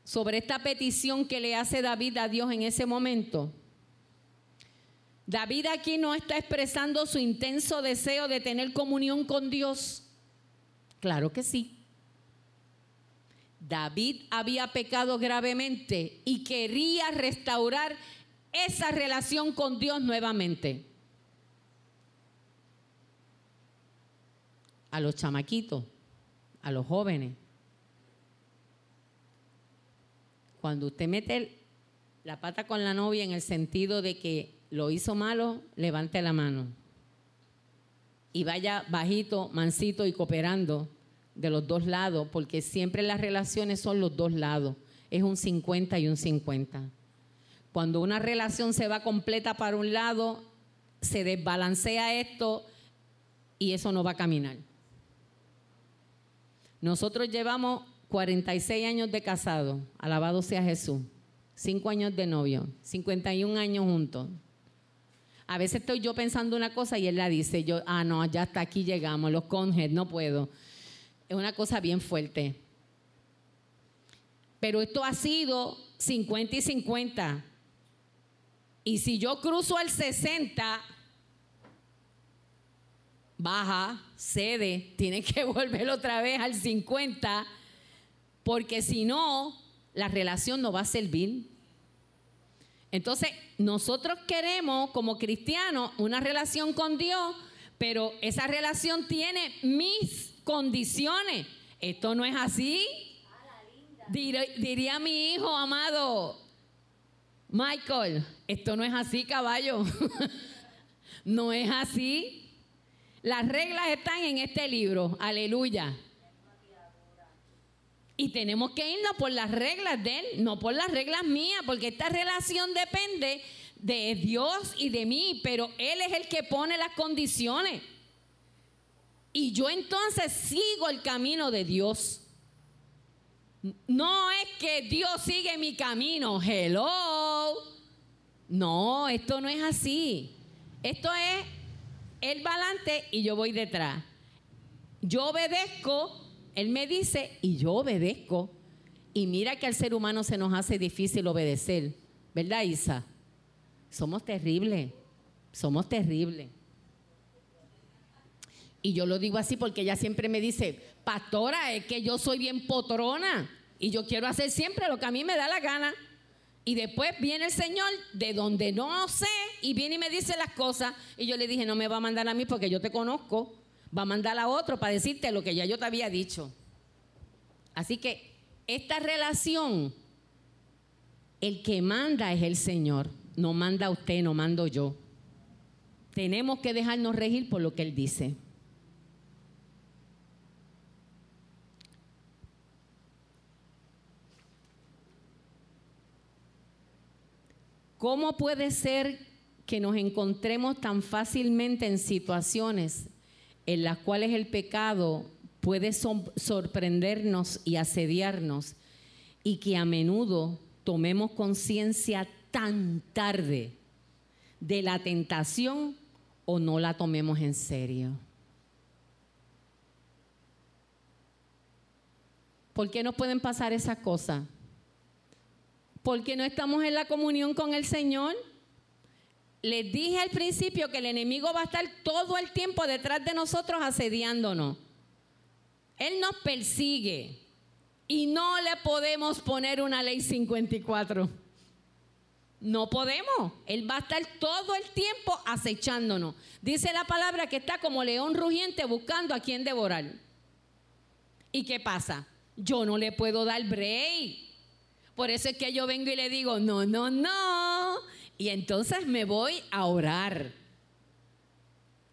Sobre esta petición que le hace David a Dios en ese momento. David aquí no está expresando su intenso deseo de tener comunión con Dios. Claro que sí. David había pecado gravemente y quería restaurar esa relación con Dios nuevamente. A los chamaquitos a los jóvenes. Cuando usted mete la pata con la novia en el sentido de que lo hizo malo, levante la mano. Y vaya bajito, mansito y cooperando de los dos lados, porque siempre las relaciones son los dos lados. Es un 50 y un 50. Cuando una relación se va completa para un lado, se desbalancea esto y eso no va a caminar. Nosotros llevamos 46 años de casado, alabado sea Jesús, 5 años de novio, 51 años juntos. A veces estoy yo pensando una cosa y él la dice, yo, ah, no, ya hasta aquí llegamos, los conjes, no puedo. Es una cosa bien fuerte. Pero esto ha sido 50 y 50. Y si yo cruzo al 60, baja, cede, tiene que volver otra vez al 50, porque si no, la relación no va a servir. Entonces, nosotros queremos como cristianos una relación con Dios, pero esa relación tiene mis condiciones. Esto no es así. diría mi hijo amado, Michael, esto no es así, caballo. no es así. Las reglas están en este libro. Aleluya. Y tenemos que irnos por las reglas de Él, no por las reglas mías, porque esta relación depende de Dios y de mí, pero Él es el que pone las condiciones. Y yo entonces sigo el camino de Dios. No es que Dios sigue mi camino, hello. No, esto no es así. Esto es, Él va adelante y yo voy detrás. Yo obedezco él me dice y yo obedezco. Y mira que al ser humano se nos hace difícil obedecer. ¿Verdad, Isa? Somos terribles. Somos terribles. Y yo lo digo así porque ella siempre me dice, pastora, es que yo soy bien potrona y yo quiero hacer siempre lo que a mí me da la gana. Y después viene el Señor de donde no sé y viene y me dice las cosas. Y yo le dije, no me va a mandar a mí porque yo te conozco va a mandar a otro para decirte lo que ya yo te había dicho. Así que esta relación, el que manda es el Señor, no manda usted, no mando yo. Tenemos que dejarnos regir por lo que Él dice. ¿Cómo puede ser que nos encontremos tan fácilmente en situaciones en las cuales el pecado puede sorprendernos y asediarnos y que a menudo tomemos conciencia tan tarde de la tentación o no la tomemos en serio. ¿Por qué no pueden pasar esas cosas? Porque no estamos en la comunión con el Señor les dije al principio que el enemigo va a estar todo el tiempo detrás de nosotros asediándonos. Él nos persigue y no le podemos poner una ley 54. No podemos. Él va a estar todo el tiempo acechándonos. Dice la palabra que está como león rugiente buscando a quien devorar. ¿Y qué pasa? Yo no le puedo dar break. Por eso es que yo vengo y le digo, no, no, no. Y entonces me voy a orar.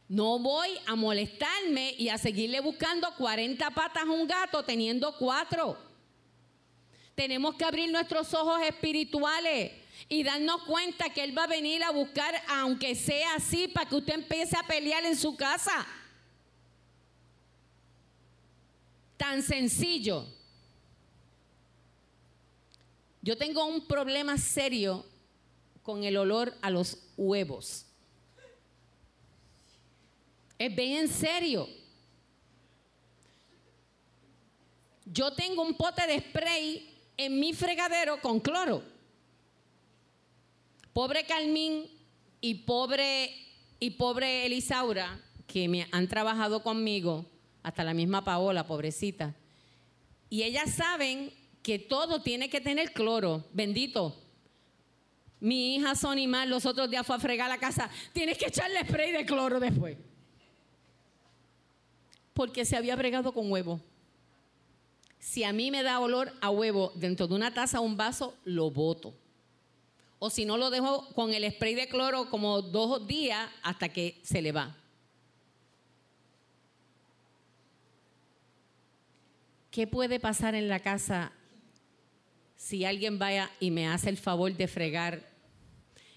No voy a molestarme y a seguirle buscando 40 patas a un gato teniendo cuatro. Tenemos que abrir nuestros ojos espirituales y darnos cuenta que Él va a venir a buscar, aunque sea así, para que usted empiece a pelear en su casa. Tan sencillo. Yo tengo un problema serio con el olor a los huevos. Es bien en serio. Yo tengo un pote de spray en mi fregadero con cloro. Pobre Carmín y pobre y pobre Elisaura, que me han trabajado conmigo, hasta la misma Paola, pobrecita. Y ellas saben que todo tiene que tener cloro, bendito. Mi hija Sonny Mar los otros días fue a fregar la casa. Tienes que echarle spray de cloro después. Porque se había bregado con huevo. Si a mí me da olor a huevo dentro de una taza o un vaso, lo boto. O si no, lo dejo con el spray de cloro como dos días hasta que se le va. ¿Qué puede pasar en la casa si alguien vaya y me hace el favor de fregar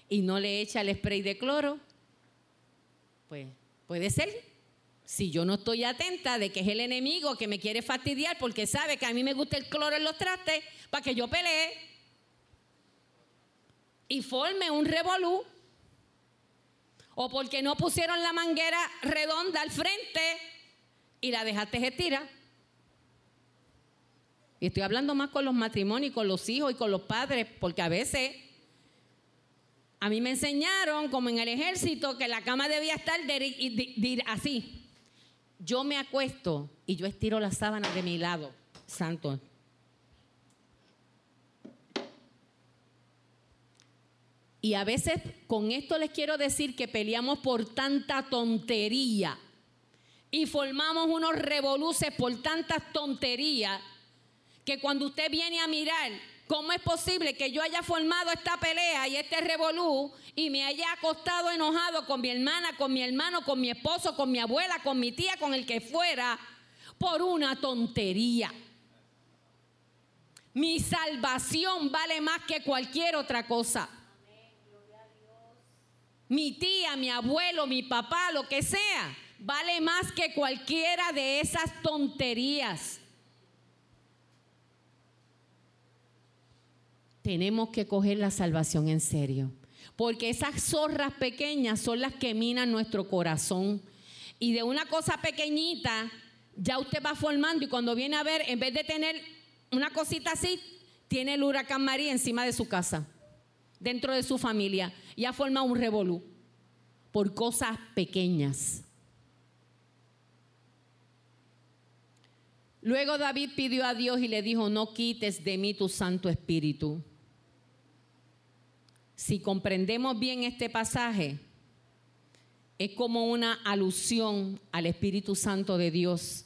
y no le echa el spray de cloro, pues puede ser. Si yo no estoy atenta de que es el enemigo que me quiere fastidiar porque sabe que a mí me gusta el cloro en los trastes para que yo pelee y forme un revolú. O porque no pusieron la manguera redonda al frente y la dejaste estirar. Y estoy hablando más con los matrimonios, con los hijos y con los padres, porque a veces a mí me enseñaron, como en el ejército, que la cama debía estar así. Yo me acuesto y yo estiro la sábana de mi lado, santo. Y a veces con esto les quiero decir que peleamos por tanta tontería y formamos unos revoluces por tantas tonterías que cuando usted viene a mirar cómo es posible que yo haya formado esta pelea y este revolú y me haya acostado enojado con mi hermana, con mi hermano, con mi esposo, con mi abuela, con mi tía, con el que fuera, por una tontería. Mi salvación vale más que cualquier otra cosa. Mi tía, mi abuelo, mi papá, lo que sea, vale más que cualquiera de esas tonterías. Tenemos que coger la salvación en serio. Porque esas zorras pequeñas son las que minan nuestro corazón. Y de una cosa pequeñita, ya usted va formando y cuando viene a ver, en vez de tener una cosita así, tiene el huracán María encima de su casa, dentro de su familia, y ha formado un revolú por cosas pequeñas. Luego David pidió a Dios y le dijo, no quites de mí tu Santo Espíritu. Si comprendemos bien este pasaje, es como una alusión al Espíritu Santo de Dios.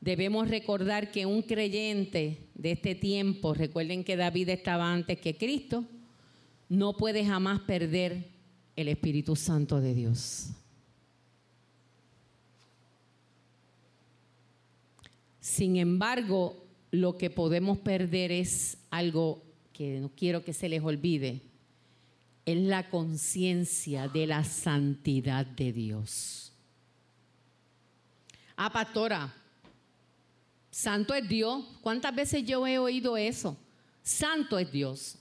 Debemos recordar que un creyente de este tiempo, recuerden que David estaba antes que Cristo, no puede jamás perder el Espíritu Santo de Dios. Sin embargo, lo que podemos perder es algo que no quiero que se les olvide es la conciencia de la santidad de Dios. Ah, pastora, santo es Dios. ¿Cuántas veces yo he oído eso? Santo es Dios.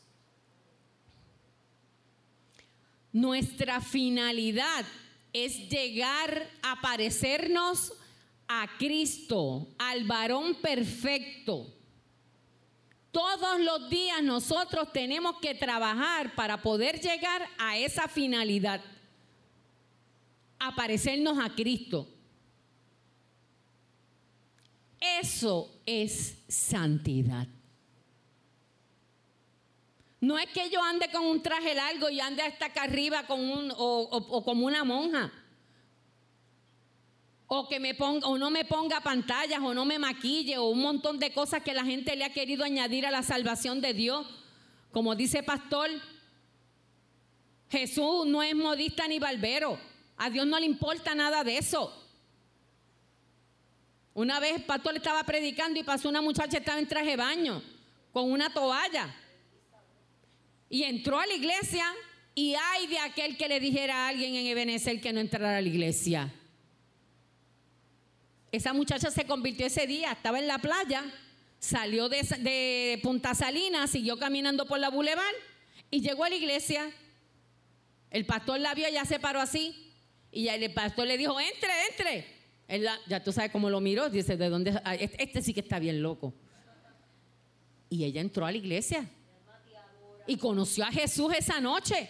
Nuestra finalidad es llegar a parecernos a Cristo, al varón perfecto todos los días nosotros tenemos que trabajar para poder llegar a esa finalidad, a parecernos a Cristo. Eso es santidad. No es que yo ande con un traje largo y ande hasta acá arriba con un, o como una monja o que me ponga o no me ponga pantallas o no me maquille o un montón de cosas que la gente le ha querido añadir a la salvación de Dios. Como dice pastor, Jesús no es modista ni barbero. A Dios no le importa nada de eso. Una vez el pastor estaba predicando y pasó una muchacha estaba en traje de baño con una toalla. Y entró a la iglesia y hay de aquel que le dijera a alguien en Ebenezer que no entrara a la iglesia. Esa muchacha se convirtió ese día, estaba en la playa, salió de, Punta Salinas, siguió caminando por la bulevar y llegó a la iglesia. El pastor la vio, ella se paró así y el pastor le dijo, entre, entre. ya tú sabes cómo lo miró, dice, ¿de dónde? Este, este sí que está bien loco. Y ella entró a la iglesia y conoció a Jesús esa noche.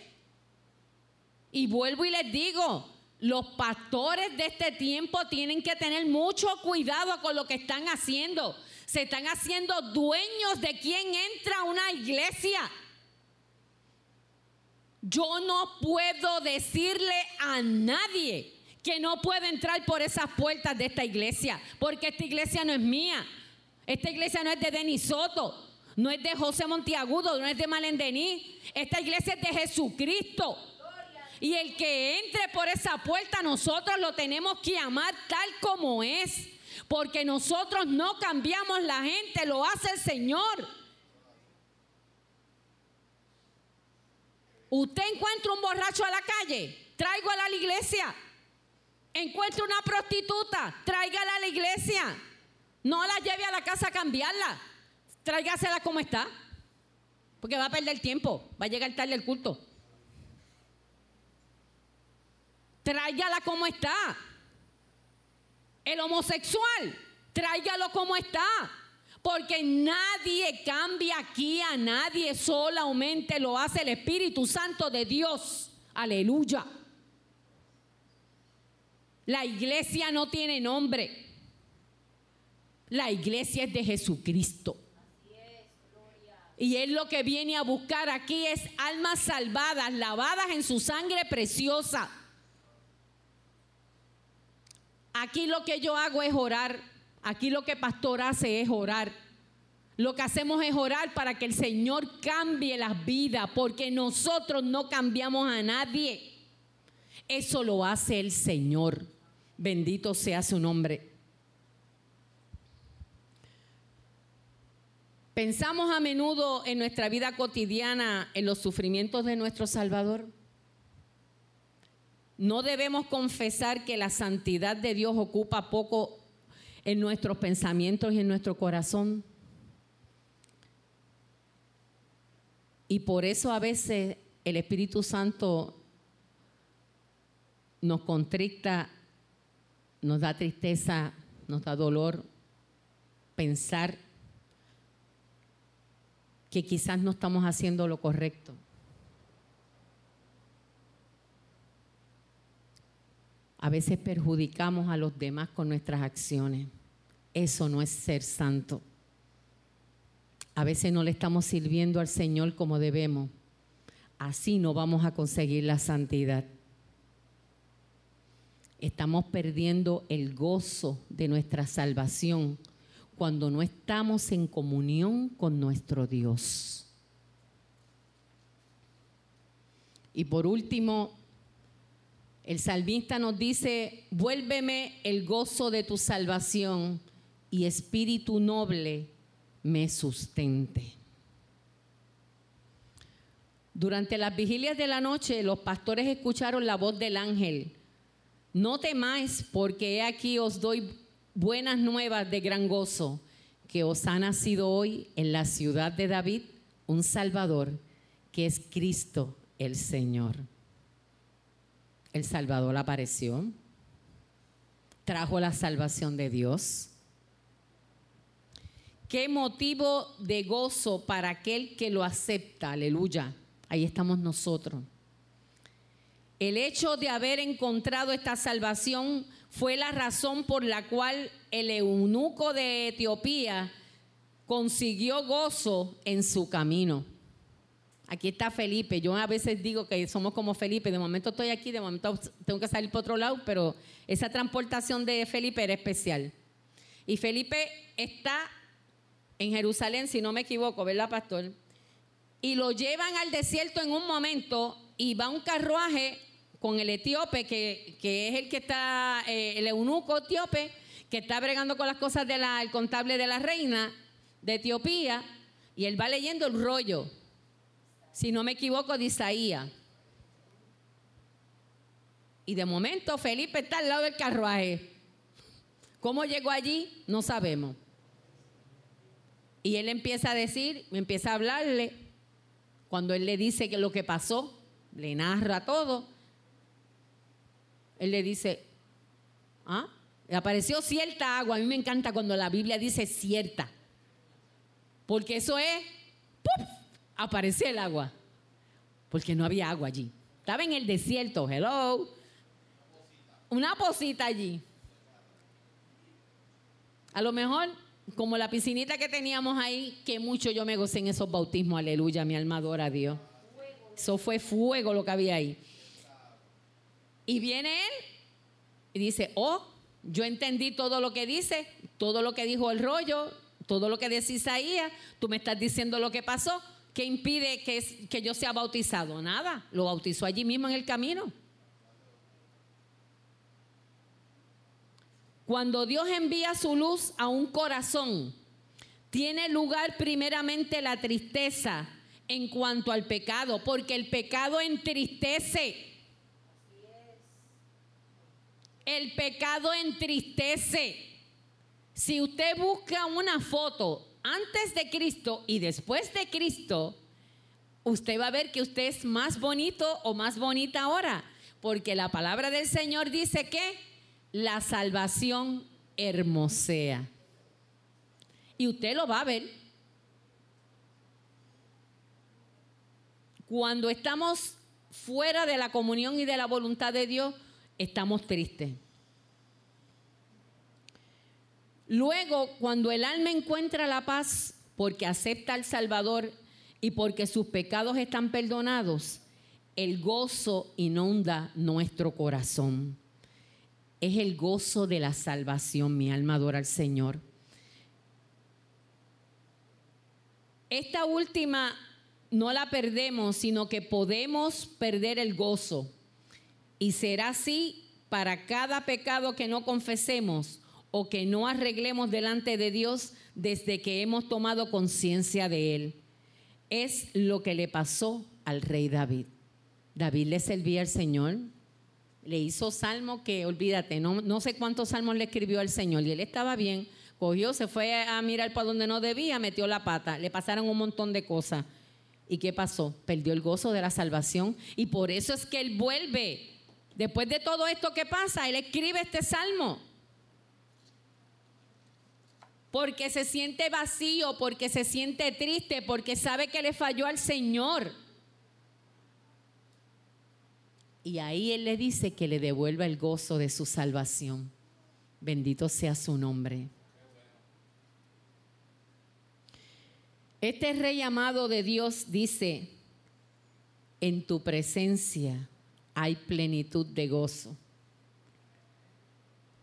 Y vuelvo y les digo, los pastores de este tiempo tienen que tener mucho cuidado con lo que están haciendo. Se están haciendo dueños de quien entra a una iglesia. Yo no puedo decirle a nadie que no puede entrar por esas puertas de esta iglesia, porque esta iglesia no es mía. Esta iglesia no es de Denis Soto, no es de José Montiagudo, no es de Malendení. Esta iglesia es de Jesucristo. Y el que entre por esa puerta, nosotros lo tenemos que amar tal como es. Porque nosotros no cambiamos la gente, lo hace el Señor. Usted encuentra un borracho a la calle, traigo a la iglesia. Encuentra una prostituta, tráigala a la iglesia. No la lleve a la casa a cambiarla. Tráigasela como está. Porque va a perder tiempo, va a llegar tarde el culto. Tráigala como está. El homosexual, tráigalo como está. Porque nadie cambia aquí a nadie, solamente lo hace el Espíritu Santo de Dios. Aleluya. La iglesia no tiene nombre. La iglesia es de Jesucristo. Y Él lo que viene a buscar aquí es almas salvadas, lavadas en su sangre preciosa. Aquí lo que yo hago es orar. Aquí lo que pastor hace es orar. Lo que hacemos es orar para que el Señor cambie las vidas, porque nosotros no cambiamos a nadie. Eso lo hace el Señor. Bendito sea su nombre. Pensamos a menudo en nuestra vida cotidiana en los sufrimientos de nuestro Salvador. No debemos confesar que la santidad de Dios ocupa poco en nuestros pensamientos y en nuestro corazón. Y por eso a veces el Espíritu Santo nos contricta, nos da tristeza, nos da dolor pensar que quizás no estamos haciendo lo correcto. A veces perjudicamos a los demás con nuestras acciones. Eso no es ser santo. A veces no le estamos sirviendo al Señor como debemos. Así no vamos a conseguir la santidad. Estamos perdiendo el gozo de nuestra salvación cuando no estamos en comunión con nuestro Dios. Y por último, el salmista nos dice, vuélveme el gozo de tu salvación y espíritu noble me sustente. Durante las vigilias de la noche los pastores escucharon la voz del ángel. No temáis porque he aquí os doy buenas nuevas de gran gozo, que os ha nacido hoy en la ciudad de David un Salvador, que es Cristo el Señor. El Salvador apareció, trajo la salvación de Dios. Qué motivo de gozo para aquel que lo acepta, aleluya. Ahí estamos nosotros. El hecho de haber encontrado esta salvación fue la razón por la cual el eunuco de Etiopía consiguió gozo en su camino. Aquí está Felipe. Yo a veces digo que somos como Felipe. De momento estoy aquí, de momento tengo que salir por otro lado, pero esa transportación de Felipe era especial. Y Felipe está en Jerusalén, si no me equivoco, ¿verdad, pastor? Y lo llevan al desierto en un momento y va un carruaje con el etíope, que, es el que está, eh, el eunuco etíope, que está bregando con las cosas del contable de la reina de Etiopía, y él va leyendo el rollo si no me equivoco, de Isaías. Y de momento Felipe está al lado del carruaje. ¿Cómo llegó allí? No sabemos. Y él empieza a decir, empieza a hablarle. Cuando él le dice que lo que pasó, le narra todo. Él le dice, ¿ah? Apareció cierta agua. A mí me encanta cuando la Biblia dice cierta. Porque eso es apareció el agua. Porque no había agua allí. Estaba en el desierto, hello. Una posita allí. A lo mejor, como la piscinita que teníamos ahí, que mucho yo me gocé en esos bautismos, aleluya, mi alma adora a Dios. Eso fue fuego lo que había ahí. Y viene él y dice, oh, yo entendí todo lo que dice, todo lo que dijo el rollo, todo lo que decía Isaías, tú me estás diciendo lo que pasó, ¿Qué impide que, que yo sea bautizado? Nada, lo bautizó allí mismo en el camino. Cuando Dios envía su luz a un corazón, tiene lugar primeramente la tristeza en cuanto al pecado, porque el pecado entristece. El pecado entristece. Si usted busca una foto antes de Cristo y después de Cristo, usted va a ver que usted es más bonito o más bonita ahora. porque la palabra del Señor dice que la salvación hermosea. Y usted lo va a ver. Cuando estamos fuera de la comunión y de la voluntad de Dios, estamos tristes. Luego, cuando el alma encuentra la paz porque acepta al Salvador y porque sus pecados están perdonados, el gozo inunda nuestro corazón. Es el gozo de la salvación. Mi alma adora al Señor. Esta última no la perdemos, sino que podemos perder el gozo. Y será así para cada pecado que no confesemos o que no arreglemos delante de Dios desde que hemos tomado conciencia de Él. Es lo que le pasó al rey David. David le servía al Señor, le hizo salmo que, olvídate, no, no sé cuántos salmos le escribió al Señor y él estaba bien, cogió, se fue a mirar para donde no debía, metió la pata, le pasaron un montón de cosas. ¿Y qué pasó? Perdió el gozo de la salvación y por eso es que él vuelve. Después de todo esto que pasa, él escribe este salmo porque se siente vacío, porque se siente triste, porque sabe que le falló al Señor. Y ahí Él le dice que le devuelva el gozo de su salvación. Bendito sea su nombre. Este rey amado de Dios dice, en tu presencia hay plenitud de gozo,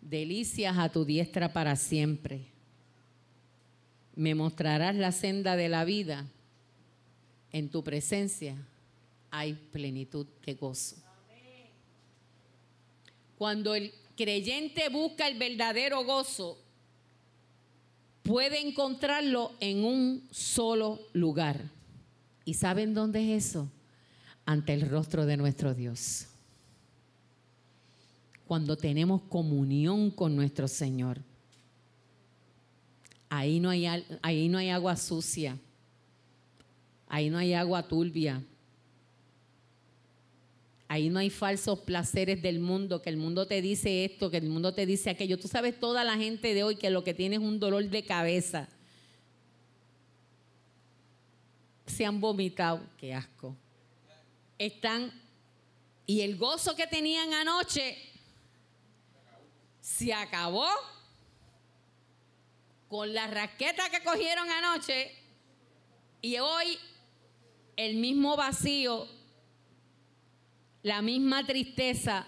delicias a tu diestra para siempre me mostrarás la senda de la vida. En tu presencia hay plenitud de gozo. Cuando el creyente busca el verdadero gozo, puede encontrarlo en un solo lugar. ¿Y saben dónde es eso? Ante el rostro de nuestro Dios. Cuando tenemos comunión con nuestro Señor. Ahí no hay, ahí no hay agua sucia. Ahí no hay agua turbia. Ahí no hay falsos placeres del mundo, que el mundo te dice esto, que el mundo te dice aquello. Tú sabes toda la gente de hoy que lo que tiene es un dolor de cabeza. Se han vomitado, qué asco. Están, y el gozo que tenían anoche se acabó con la raqueta que cogieron anoche y hoy el mismo vacío, la misma tristeza,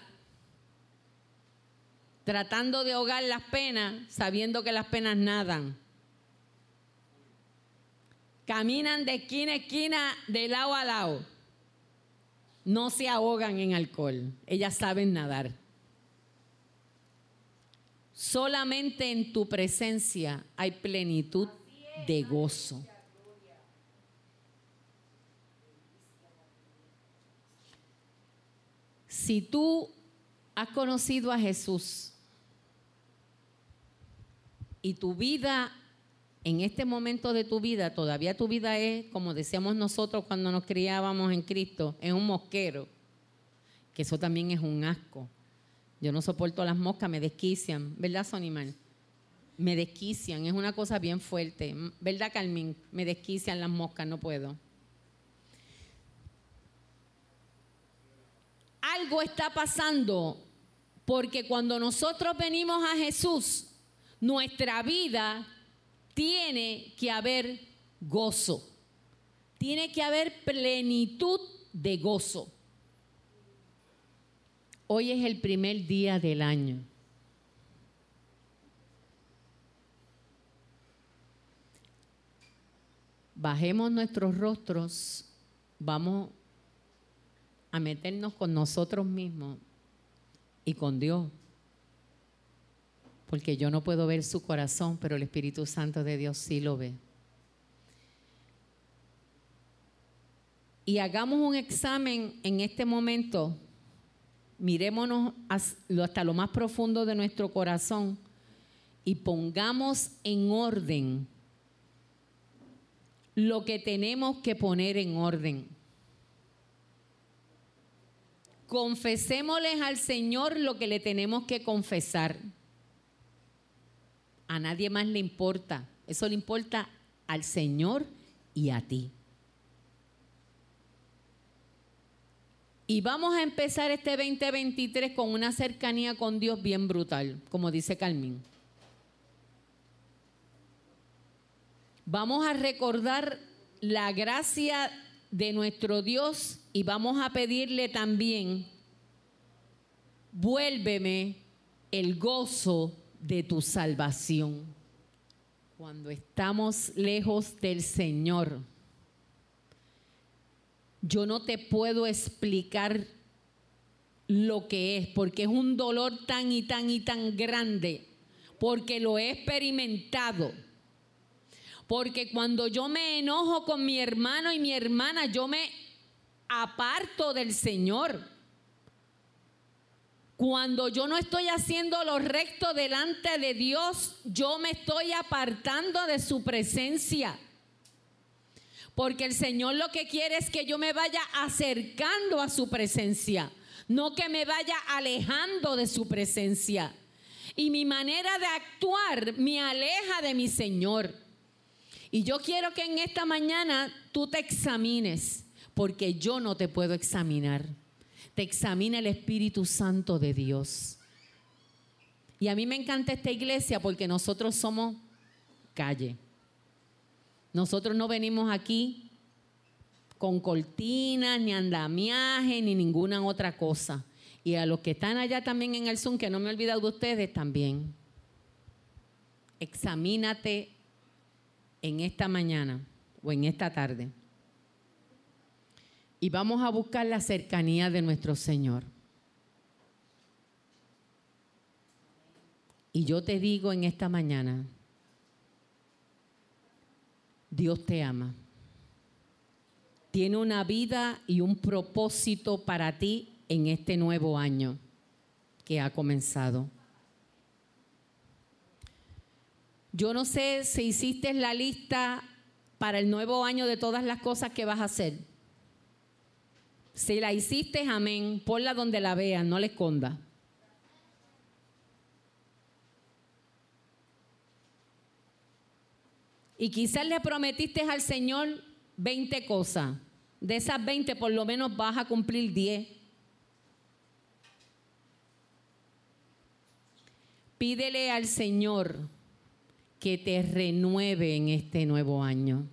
tratando de ahogar las penas, sabiendo que las penas nadan. Caminan de esquina a esquina, de lado a lado. No se ahogan en alcohol. Ellas saben nadar. Solamente en tu presencia hay plenitud de gozo. Si tú has conocido a Jesús y tu vida en este momento de tu vida, todavía tu vida es, como decíamos nosotros cuando nos criábamos en Cristo, es un mosquero, que eso también es un asco. Yo no soporto las moscas, me desquician, ¿verdad, Sonimar? Me desquician, es una cosa bien fuerte. ¿Verdad, Carmen? Me desquician las moscas, no puedo. Algo está pasando porque cuando nosotros venimos a Jesús, nuestra vida tiene que haber gozo. Tiene que haber plenitud de gozo. Hoy es el primer día del año. Bajemos nuestros rostros, vamos a meternos con nosotros mismos y con Dios. Porque yo no puedo ver su corazón, pero el Espíritu Santo de Dios sí lo ve. Y hagamos un examen en este momento mirémonos hasta lo más profundo de nuestro corazón y pongamos en orden lo que tenemos que poner en orden. confesémosles al Señor lo que le tenemos que confesar. A nadie más le importa. Eso le importa al Señor y a ti. Y vamos a empezar este 2023 con una cercanía con Dios bien brutal, como dice Carmín. Vamos a recordar la gracia de nuestro Dios y vamos a pedirle también, vuélveme el gozo de tu salvación. Cuando estamos lejos del Señor, yo no te puedo explicar lo que es, porque es un dolor tan y tan y tan grande, porque lo he experimentado. Porque cuando yo me enojo con mi hermano y mi hermana, yo me aparto del Señor. Cuando yo no estoy haciendo lo recto delante de Dios, yo me estoy apartando de su presencia. Porque el Señor lo que quiere es que yo me vaya acercando a su presencia, no que me vaya alejando de su presencia. Y mi manera de actuar me aleja de mi Señor. Y yo quiero que en esta mañana tú te examines, porque yo no te puedo examinar. Te examina el Espíritu Santo de Dios. Y a mí me encanta esta iglesia porque nosotros somos calle. Nosotros no venimos aquí con cortinas, ni andamiaje, ni ninguna otra cosa. Y a los que están allá también en el Zoom, que no me he olvidado de ustedes también. Examínate en esta mañana o en esta tarde. Y vamos a buscar la cercanía de nuestro Señor. Y yo te digo en esta mañana, Dios te ama. Tiene una vida y un propósito para ti en este nuevo año que ha comenzado. Yo no sé si hiciste la lista para el nuevo año de todas las cosas que vas a hacer. Si la hiciste, amén, ponla donde la vean, no la esconda. Y quizás le prometiste al Señor 20 cosas. De esas 20 por lo menos vas a cumplir 10. Pídele al Señor que te renueve en este nuevo año.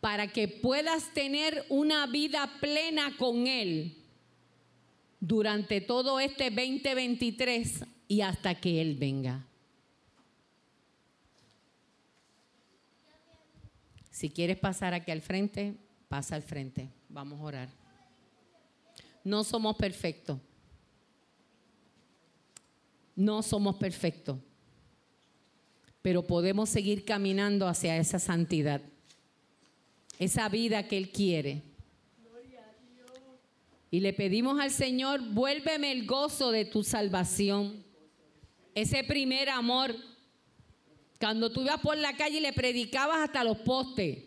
Para que puedas tener una vida plena con Él durante todo este 2023 y hasta que Él venga. Si quieres pasar aquí al frente, pasa al frente. Vamos a orar. No somos perfectos. No somos perfectos. Pero podemos seguir caminando hacia esa santidad. Esa vida que Él quiere. Y le pedimos al Señor, vuélveme el gozo de tu salvación. Ese primer amor cuando tú ibas por la calle y le predicabas hasta los postes.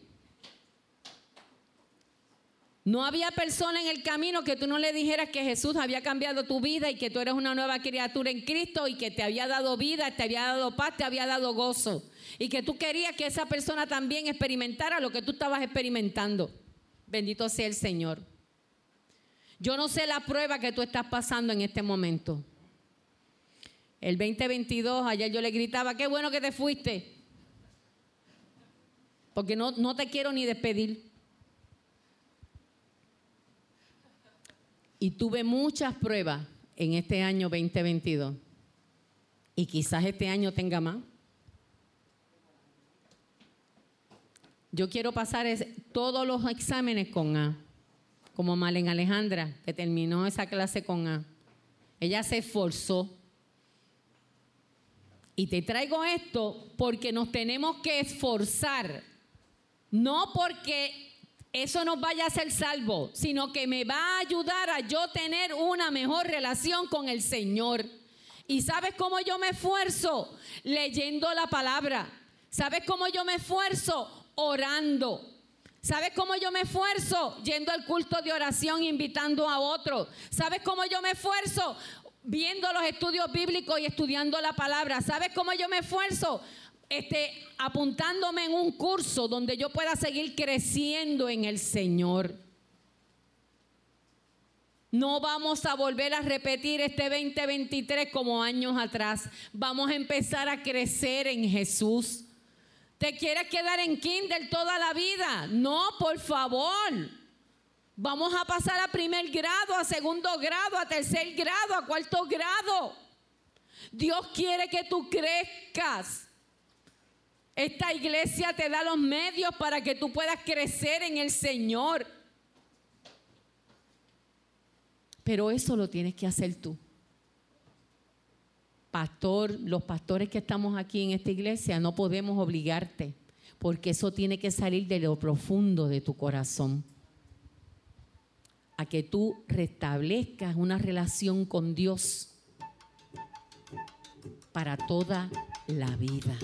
No había persona en el camino que tú no le dijeras que Jesús había cambiado tu vida y que tú eres una nueva criatura en Cristo y que te había dado vida, te había dado paz, te había dado gozo. Y que tú querías que esa persona también experimentara lo que tú estabas experimentando. Bendito sea el Señor. Yo no sé la prueba que tú estás pasando en este momento. El 2022, ayer yo le gritaba, qué bueno que te fuiste. Porque no, no te quiero ni despedir. Y tuve muchas pruebas en este año 2022. Y quizás este año tenga más. Yo quiero pasar todos los exámenes con A, como Malen Alejandra, que terminó esa clase con A. Ella se esforzó y te traigo esto porque nos tenemos que esforzar, no porque eso nos vaya a hacer salvo, sino que me va a ayudar a yo tener una mejor relación con el Señor. ¿Y sabes cómo yo me esfuerzo? Leyendo la palabra. ¿Sabes cómo yo me esfuerzo? Orando. ¿Sabes cómo yo me esfuerzo? Yendo al culto de oración, invitando a otros. ¿Sabes cómo yo me esfuerzo? Viendo los estudios bíblicos y estudiando la palabra. ¿Sabes cómo yo me esfuerzo? Este, apuntándome en un curso donde yo pueda seguir creciendo en el Señor. No vamos a volver a repetir este 2023 como años atrás. Vamos a empezar a crecer en Jesús. ¿Te quieres quedar en Kindle toda la vida? No, por favor. Vamos a pasar a primer grado, a segundo grado, a tercer grado, a cuarto grado. Dios quiere que tú crezcas. Esta iglesia te da los medios para que tú puedas crecer en el Señor. Pero eso lo tienes que hacer tú. Pastor, los pastores que estamos aquí en esta iglesia no podemos obligarte, porque eso tiene que salir de lo profundo de tu corazón a que tú restablezcas una relación con Dios para toda la vida.